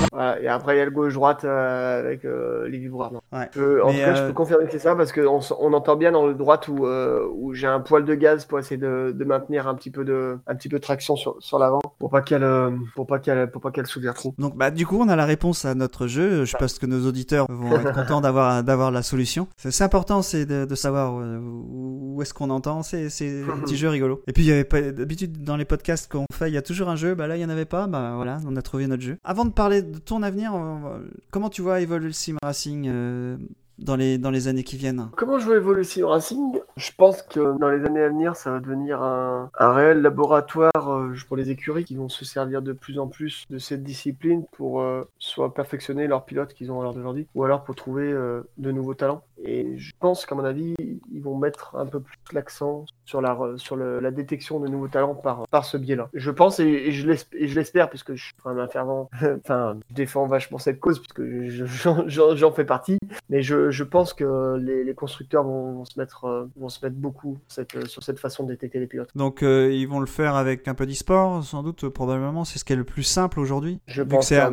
Ouais et après, il y a le gauche-droite euh, avec euh, les vibreurs. Ouais. en tout cas, je euh, peux confirmer que c'est ça parce qu'on on entend bien dans le droite où, où j'ai un poil de gaz pour essayer de, de maintenir un petit peu de, un petit peu de traction sur, sur l'avant pour pas qu'elle pour pas qu'elle pour pas qu'elle s'ouvre trop. Donc bah du coup on a la réponse à notre jeu. Je pense que nos auditeurs vont être contents d'avoir d'avoir la solution. C'est important c'est de, de savoir où, où est-ce qu'on entend. C'est c'est <laughs> un petit jeu rigolo. Et puis il y avait pas d'habitude dans les podcasts qu'on fait il y a toujours un jeu. Bah là il y en avait pas. Bah voilà on a trouvé notre jeu. Avant de parler de ton avenir, on va- comment tu vois évoluer le sim racing euh, dans les dans les années qui viennent Comment je vois évoluer le racing? Je pense que dans les années à venir, ça va devenir un, un réel laboratoire euh, pour les écuries qui vont se servir de plus en plus de cette discipline pour euh, soit perfectionner leurs pilotes qu'ils ont à l'heure d'aujourd'hui, ou alors pour trouver euh, de nouveaux talents. Et je pense qu'à mon avis, ils vont mettre un peu plus l'accent sur la sur la détection de nouveaux talents par par ce biais-là. Je pense et, je l'espère puisque je suis un fervent. <laughs> enfin, je défends vachement cette cause puisque je- j'en j'en- j'en fais partie. Mais je, je pense que les, les constructeurs vont, vont se mettre, euh, vont se mettre beaucoup cette, euh, sur cette façon de détecter les pilotes. Donc euh, ils vont le faire avec un peu d'e-sport, sans doute, probablement. C'est ce qui est le plus simple aujourd'hui. Je pense c'est un-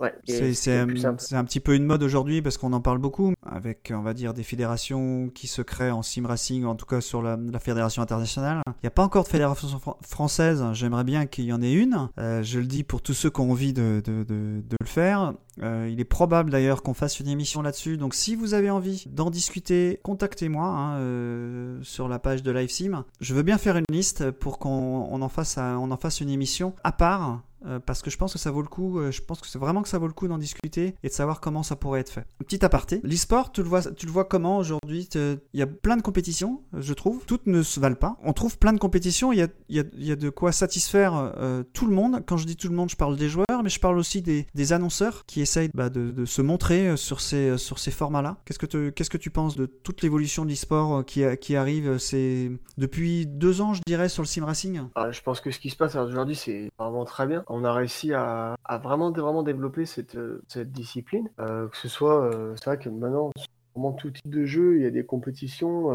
ouais, c'est un, petit peu une mode aujourd'hui parce qu'on en parle beaucoup avec, on va dire, des fédérations qui se créent en sim racing, en tout cas sur la, la fédération internationale. Il n'y a pas encore de fédération fran- française. J'aimerais bien qu'il y en ait une. Euh, je le dis pour tous ceux qui ont envie de, de, de, de le faire. Euh, il est probable d'ailleurs qu'on fasse une émission là-dessus. Donc si vous avez envie d'en discuter, contactez-moi hein, euh, sur la page de LiveSim. Je veux bien faire une liste pour qu'on en fasse une émission à part. Euh, parce que je pense que ça vaut le coup, euh, je pense que c'est vraiment que ça vaut le coup d'en discuter et de savoir comment ça pourrait être fait. Petit aparté, l'e-sport, tu le vois, tu le vois comment aujourd'hui? Il y a plein de compétitions, euh, je trouve. Toutes ne se valent pas. On trouve plein de compétitions, il y a, de quoi satisfaire tout le monde. Quand je dis tout le monde, je parle des joueurs, mais je parle aussi des, annonceurs qui essayent bah, de, se montrer sur ces, sur ces formats-là. Qu'est-ce que, que tu penses de toute l'évolution de l'e-sport qui, arrive depuis deux ans, je dirais, sur le sim racing? Ah, je pense que ce qui se passe aujourd'hui, c'est vraiment très bien. On a réussi à, vraiment, développer cette, euh, discipline. Euh, que ce soit, euh, c'est vrai que maintenant, vraiment tout type de jeu, il y a des compétitions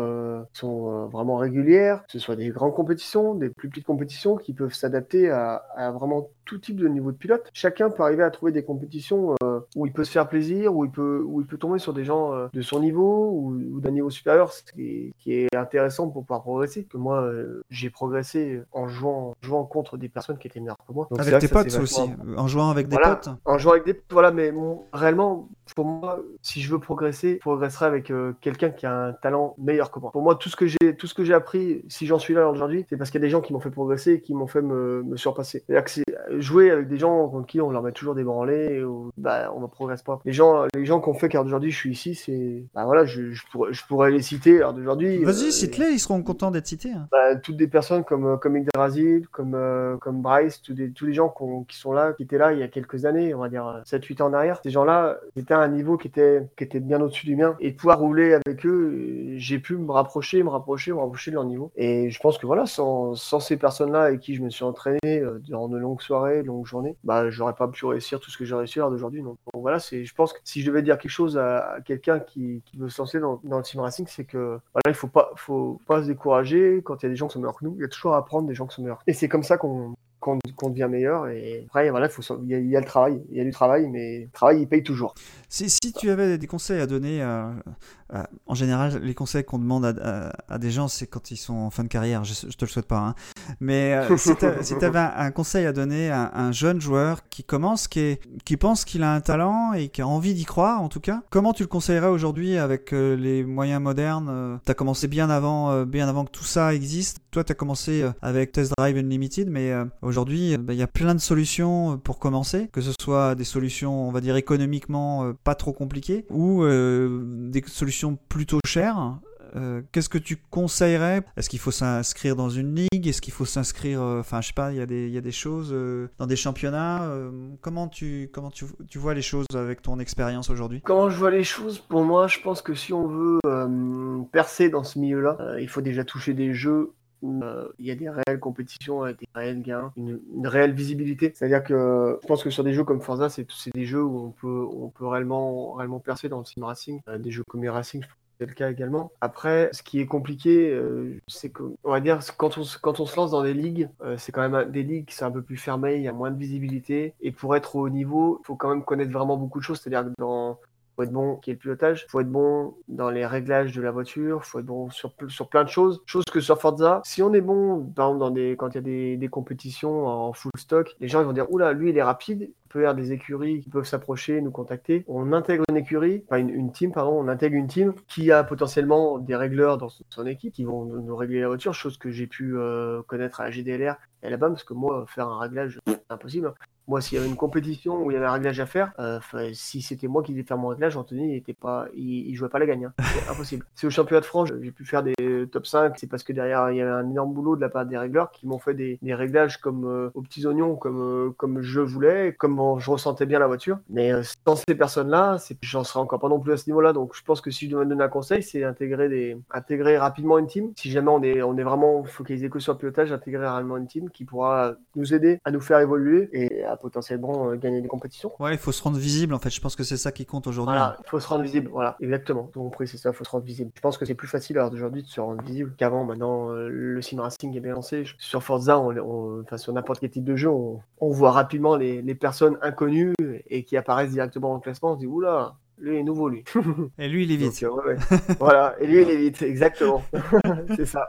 qui sont vraiment régulières, que ce soit des grandes compétitions, des plus petites compétitions qui peuvent s'adapter à, à vraiment tout type de niveau de pilote. Chacun peut arriver à trouver des compétitions euh, où il peut se faire plaisir, où il peut, où il peut tomber sur des gens euh, de son niveau ou, ou d'un niveau supérieur, ce qui est, qui est intéressant pour pouvoir progresser. Que moi, euh, j'ai progressé en jouant, jouant contre des personnes qui étaient meilleures que moi. Donc, Avec tes potes aussi, vachement- en jouant avec des Voilà. potes en jouant avec des voilà mais mon- réellement pour moi si je veux progresser je progresserai avec quelqu'un qui a un talent meilleur que moi pour moi tout ce que j'ai tout ce que j'ai appris si j'en suis là aujourd'hui c'est parce qu'il y a des gens qui m'ont fait progresser et qui m'ont fait me, me surpasser c'est-à-dire que c'est jouer avec des gens contre qui on leur met toujours des branlés ou bah on ne progresse pas les gens les gens qui ont fait qu'aujourd'hui je suis ici c'est bah voilà je, je pourrais je pourrais les citer alors d'aujourd'hui Vas-y, euh, cite-les, ils seront contents d'être cités. hein. bah, toutes des personnes comme euh, comme Yggdrasil, comme euh, comme Bryce, tous des tous les gens qu'on- qui sont là, qui étaient là il y a quelques années, on va dire 7-8 ans en arrière. Ces gens-là étaient à un niveau qui était qui était bien au-dessus du mien et de pouvoir rouler avec eux, euh, j'ai pu me rapprocher, me rapprocher, me rapprocher de leur niveau. Et je pense que voilà, sans sans ces personnes-là avec qui je me suis entraîné euh, durant de longues soirées, de longues journées, bah j'aurais pas pu réussir tout ce que j'ai réussi à l'heure d'aujourd'hui. Donc, voilà, c'est je pense que si je devais dire quelque chose à, quelqu'un qui, veut se lancer dans, le sim racing, c'est que voilà, il faut pas, faut pas se décourager quand il y a des gens qui sont meilleurs que nous. Il y a toujours à apprendre des gens qui sont meilleurs. Et c'est comme ça qu'on qu'on devient meilleur. Et après, voilà, il y, y a le travail. Il y a du travail, mais le travail, il paye toujours. Si, tu avais des conseils à donner, euh, euh, en général, les conseils qu'on demande à, des gens, c'est quand ils sont en fin de carrière. Je, te le souhaite pas. hein. Mais euh, si tu avais un, conseil à donner à un jeune joueur qui commence, qui, pense qu'il a un talent et qui a envie d'y croire, en tout cas, comment tu le conseillerais aujourd'hui avec euh, les moyens modernes Tu as commencé bien avant, euh, bien avant que tout ça existe. Toi, tu as commencé euh, avec Test Drive Unlimited, mais euh, aujourd'hui, euh, bah, il y a plein de solutions euh, pour commencer, que ce soit des solutions, on va dire, économiquement euh, pas trop compliquées, ou euh, des solutions plutôt chères. Euh, Qu'est-ce que tu conseillerais? Est-ce qu'il faut s'inscrire dans une ligue? Est-ce qu'il faut s'inscrire, euh, enfin, je sais pas, il y a des, il y a des choses dans des championnats. comment tu, comment tu, tu vois les choses avec ton expérience aujourd'hui? Comment je vois les choses? Pour moi, je pense que si on veut percer dans ce milieu-là, il faut déjà toucher des jeux où euh, il y a des réelles compétitions avec des réels gains, une, réelle visibilité. C'est-à-dire que je pense que sur des jeux comme Forza, c'est des jeux où on peut, réellement, percer dans le sim racing. Euh, des jeux comme e-racing, c'est le cas également. Après, ce qui est compliqué, euh, c'est qu'on va dire quand on, quand on se lance dans des ligues, euh, c'est quand même des ligues qui sont un peu plus fermées, il y a moins de visibilité. Et pour être au haut niveau, il faut quand même connaître vraiment beaucoup de choses. C'est-à-dire que dans faut être bon qui est le pilotage, faut être bon dans les réglages de la voiture, faut être bon sur, sur plein de choses. Chose que sur Forza, si on est bon, par exemple, dans des, quand il y a des, compétitions en full stock, les gens vont dire oula, lui il est rapide, peut y avoir des écuries qui peuvent s'approcher, nous contacter. On intègre une écurie, enfin une, une, team, pardon, on intègre une team qui a potentiellement des régleurs dans son, équipe qui vont nous régler la voiture, chose que j'ai pu euh, connaître à la GDLR et là-bas, parce que moi, faire un réglage, impossible. Moi, s'il y avait une compétition où il y avait un réglage à faire, euh, si c'était moi qui devais faire mon réglage, Anthony, il était pas, il, il jouait pas la gagne. Hein. <laughs> C'est impossible. C'est au championnat de France, j'ai pu faire des top 5, c'est parce que derrière, il y avait un énorme boulot de la part des régleurs qui m'ont fait des, des, réglages comme euh, aux petits oignons, comme, euh, comme je voulais, comme je ressentais bien la voiture. Mais euh, sans ces personnes-là, j'en serais encore pas non plus à ce niveau-là. Donc, je pense que si je me donner un conseil, c'est intégrer, des, intégrer rapidement une team. Si jamais on est, on est vraiment focalisé que sur le pilotage, intégrer rapidement une team qui pourra nous aider à nous faire évoluer et à potentiellement euh, gagner des compétitions. Ouais, il faut se rendre visible en fait. Je pense que c'est ça qui compte aujourd'hui. Voilà, il faut se rendre visible. Voilà, exactement. Tout compris, c'est ça, il faut se rendre visible. Je pense que c'est plus facile alors d'aujourd'hui de se rendre visible qu'avant. Maintenant, euh, le sim racing est bien lancé. Sur Forza, on, on, enfin, sur n'importe quel type de jeu, on, on voit rapidement les, les, personnes inconnues et qui apparaissent directement le classement. On se dit, oula, lui est nouveau, lui. <laughs> Et lui, il est vite. Donc, euh, ouais, ouais. voilà, et lui, il est vite, exactement. <laughs> c'est ça.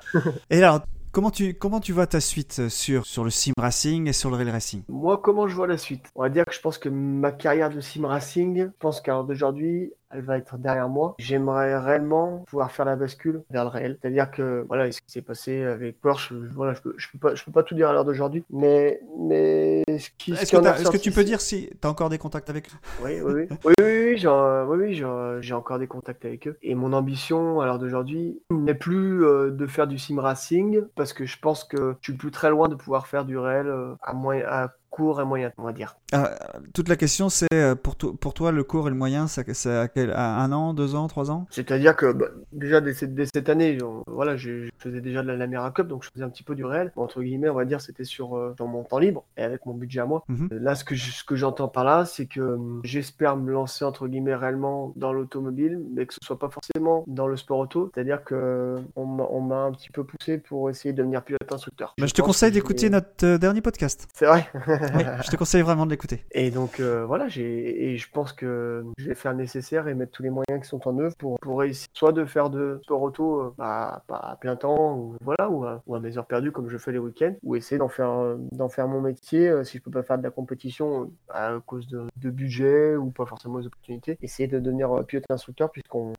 Et alors, Comment tu, comment vois ta suite sur, sur le sim racing et sur le rail racing? Moi, comment je vois la suite? On va dire que je pense que ma carrière de sim racing, je pense qu'à d'aujourd'hui, elle va être derrière moi. J'aimerais réellement pouvoir faire la bascule vers le réel. C'est-à-dire que, voilà, ce qui s'est passé avec Porsche, voilà, je peux, je peux pas, je peux pas tout dire à l'heure d'aujourd'hui, mais, mais ce qui, Est-ce que, est que, tu peux dire si tu as encore des contacts avec eux? Oui, oui, oui. oui, oui, oui, j'ai, oui, oui j'ai encore des contacts avec eux. Et mon ambition, à l'heure d'aujourd'hui, n'est plus euh, de faire du sim racing, parce que je pense que je suis plus très loin de pouvoir faire du réel euh, à moins, à court et moyen, on va dire. Ah, toute la question, c'est pour, to pour toi, le court et le moyen, c'est à, quel, à un an, deux ans, trois ans? C'est-à-dire que bah, déjà dès, dès, cette année, on, voilà, je, je, faisais déjà de la, la Mera Cup, donc je faisais un petit peu du réel. Entre guillemets, on va dire, c'était sur euh, dans mon temps libre et avec mon budget à moi. Mhm. Mm -hmm. Là, ce que je, j'entends par là, c'est que euh, j'espère me lancer entre guillemets réellement dans l'automobile, mais que ce soit pas forcément dans le sport auto. C'est-à-dire que on m'a un petit peu poussé pour essayer de devenir pilote instructeur. Bah, je, je te conseille d'écouter notre euh, dernier podcast. C'est vrai. <laughs> je te conseille vraiment de l'écouter. Et donc euh, voilà, et je pense que je vais faire le nécessaire et mettre tous les moyens qui sont en œuvre pour, pour réussir soit de faire de sport auto euh, bah, à plein temps ou voilà ou à, ou mes heures perdues comme je fais les week-ends ou essayer d'en faire d'en faire mon métier euh, si je peux pas faire de la compétition à cause de, de budget ou pas forcément des opportunités, essayer de devenir pilote instructeur puisqu'on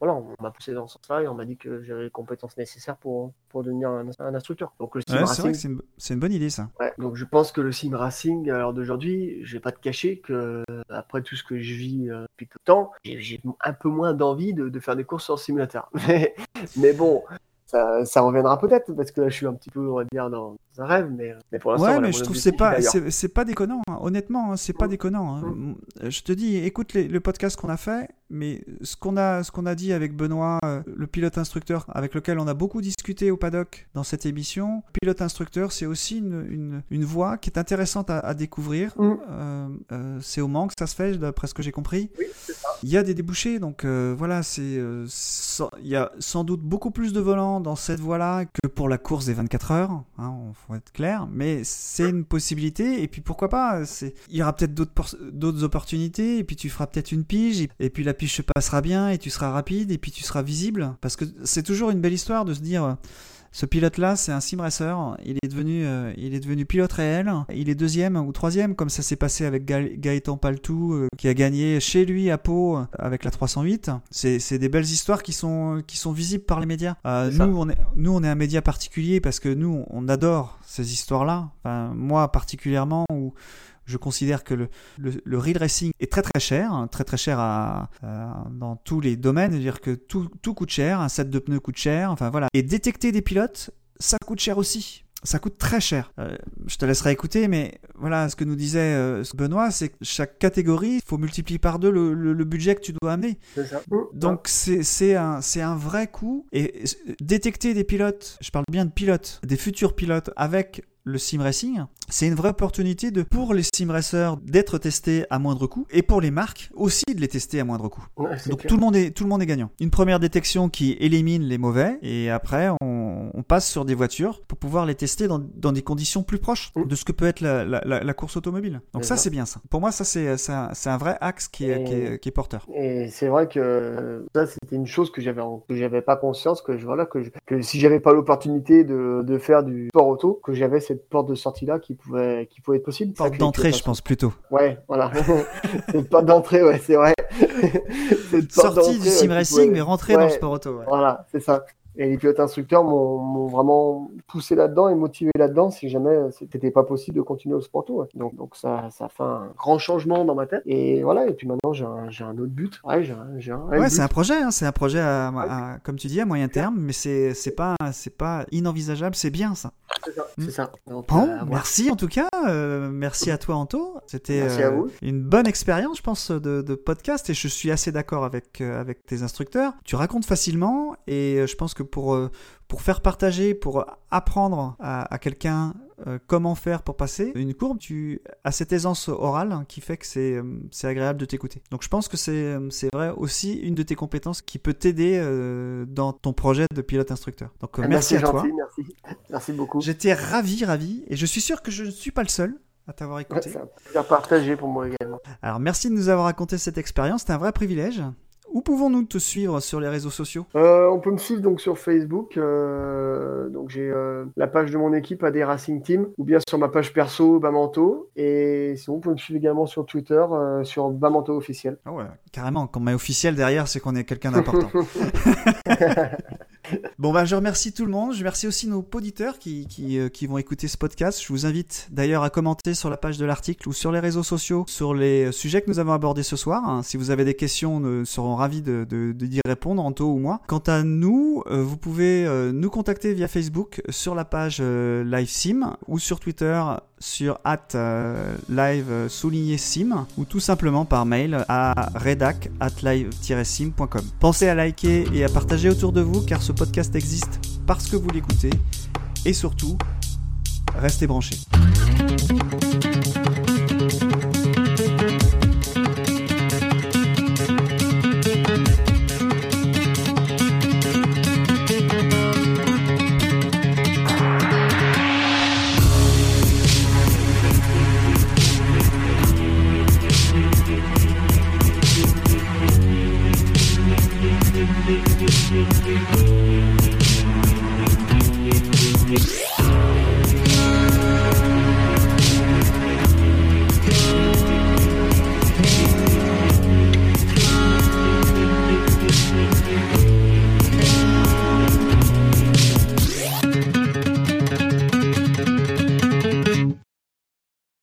voilà, on m'a poussé dans ce sens-là et on m'a dit que j'avais les compétences nécessaires pour, pour devenir un, un instructeur. Donc le sim ouais, racing, c'est une, une, bonne idée ça. Ouais, donc je pense que le sim racing, à l'heure d'aujourd'hui, je vais pas te cacher que après tout ce que je vis euh, depuis tout le temps, j'ai un peu moins d'envie de, de, faire des courses en simulateur. <laughs> Mais, mais bon, ça, ça, reviendra peut-être parce que là je suis un petit peu on va dire dans un rêve mais, mais pour l'instant ouais voilà, mais je trouve c'est pas c'est pas déconnant hein. honnêtement hein, c'est pas mmh. déconnant hein. mmh. je te dis écoute les, le podcast qu'on a fait mais ce qu'on a ce qu'on a dit avec Benoît euh, le pilote instructeur avec lequel on a beaucoup discuté au paddock dans cette émission pilote instructeur c'est aussi une, une, une, voie qui est intéressante à, à découvrir mmh. euh, euh, c'est au Mans que ça se fait d'après ce que j'ai compris oui. Il y a des débouchés donc euh, voilà c'est euh, il y a sans doute beaucoup plus de volants dans cette voie-là que pour la course des 24 heures, hein, faut être clair, mais c'est une possibilité, et puis pourquoi pas, il y aura peut-être d'autres opportunités, et puis tu feras peut-être une pige, et puis la pige se passera bien, et tu seras rapide, et puis tu seras visible, parce que c'est toujours une belle histoire de se dire... Ce pilote-là, c'est un sim racer. Il est devenu, euh, il est devenu pilote réel. Il est deuxième ou troisième, comme ça s'est passé avec Ga Gaëtan Paltou, euh, qui a gagné chez lui à Pau euh, avec la 308. C'est des belles histoires qui sont, qui sont visibles par les médias. Euh, nous, on est, nous, on est un média particulier parce que nous, on adore ces histoires-là. Enfin, moi particulièrement, où je considère que le, le, le real racing est très très cher, très très cher à, à, dans tous les domaines, c'est-à-dire que tout, tout coûte cher, un set de pneus coûte cher, enfin voilà. Et détecter des pilotes, ça coûte cher aussi. Ça coûte très cher. Euh, je te laisserai écouter, mais voilà, ce que nous disait euh, Benoît, c'est que chaque catégorie, il faut multiplier par deux le, le, le, budget que tu dois amener. Ça. Donc c'est un, un vrai coût. Et détecter des pilotes, je parle bien de pilotes, des futurs pilotes avec le sim racing, c'est une vraie opportunité de, pour les sim racers d'être testés à moindre coût et pour les marques aussi de les tester à moindre coût. Ouais, Donc clair. tout le monde est tout le monde est gagnant. Une première détection qui élimine les mauvais et après on, on passe sur des voitures pour pouvoir les tester dans, dans des conditions plus proches de ce que peut être la, la- la- la course automobile. Donc ça c'est bien ça. Pour moi ça c'est un, un vrai axe qui est, Et- qui est, qui est porteur. Et c'est vrai que ça, c'était une chose que j'avais que j'avais pas conscience que je, voilà que, je- que si j'avais pas l'opportunité de, de faire du sport auto, que j'avais cette porte de sortie là qui pouvait qui pouvait être possible. Porte d'entrée je pense plutôt. Ouais, voilà. <laughs> cette porte d'entrée, ouais, c'est vrai. <laughs> Cette porte Sortie du sim racing mais rentrée dans Ouais. le sport auto. ouais. Voilà, c'est ça. Et les pilotes instructeurs m'ont vraiment poussé là-dedans et motivé là-dedans si jamais c'était pas possible de continuer au sport ouais. Donc, donc ça, ça fait un grand changement dans ma tête. Et voilà, et puis maintenant j'ai un, un autre but. Ouais, j'ai un, j'ai un, Ouais, c'est un projet, hein, c'est un projet à, à- comme tu dis à moyen terme, mais c'est pas pas inenvisageable, c'est bien ça. C'est ça. Donc, Bon, euh, merci en tout cas, euh, merci à toi Anto. C'était euh, une bonne expérience, je pense, de, de podcast et je suis assez d'accord avec euh, avec tes instructeurs. Tu racontes facilement et euh, je pense que pour euh, pour faire partager, pour apprendre à, à quelqu'un euh, comment faire pour passer une courbe, tu as cette aisance orale qui fait que c'est euh, c'est agréable de t'écouter. Donc je pense que c'est c'est vrai aussi une de tes compétences qui peut t'aider dans ton projet de pilote instructeur. Donc ben, merci à toi. gentil, merci. <laughs> Merci beaucoup. J'étais ravi, ravi, et je suis sûr que je ne suis pas le seul à t'avoir Ouais, écouté. C'est un plaisir partagé pour moi également. Alors merci de nous avoir raconté cette expérience, c'était un vrai privilège. Où pouvons-nous te suivre sur les réseaux sociaux? Euh, on peut me suivre donc sur Facebook. euh, donc j'ai euh, la page de mon équipe AD Racing Team ou bien sur ma page perso Bamanto. Et sinon, on peut me suivre également sur Twitter sur Bamanto officiel. Ah ouais, carrément, quand on met officiel derrière, c'est qu'on est quelqu'un d'important. <laughs> <laughs> Bon, bah, je remercie tout le monde. Je remercie aussi nos auditeurs euh, qui vont écouter ce podcast. Je vous invite d'ailleurs à commenter sur la page de l'article ou sur les réseaux sociaux sur les sujets que nous avons abordés ce soir. hein. Si vous avez des questions, nous serons ravis de, d'y répondre, Anto ou moi. Quant à nous, euh, vous pouvez euh, nous contacter via Facebook sur la page LiveSim ou sur Twitter sur at euh, live euh, souligné sim ou tout simplement par mail à redac at live-sim.com. Pensez à liker et à partager autour de vous car ce podcast existe parce que vous l'écoutez et surtout, restez branchés.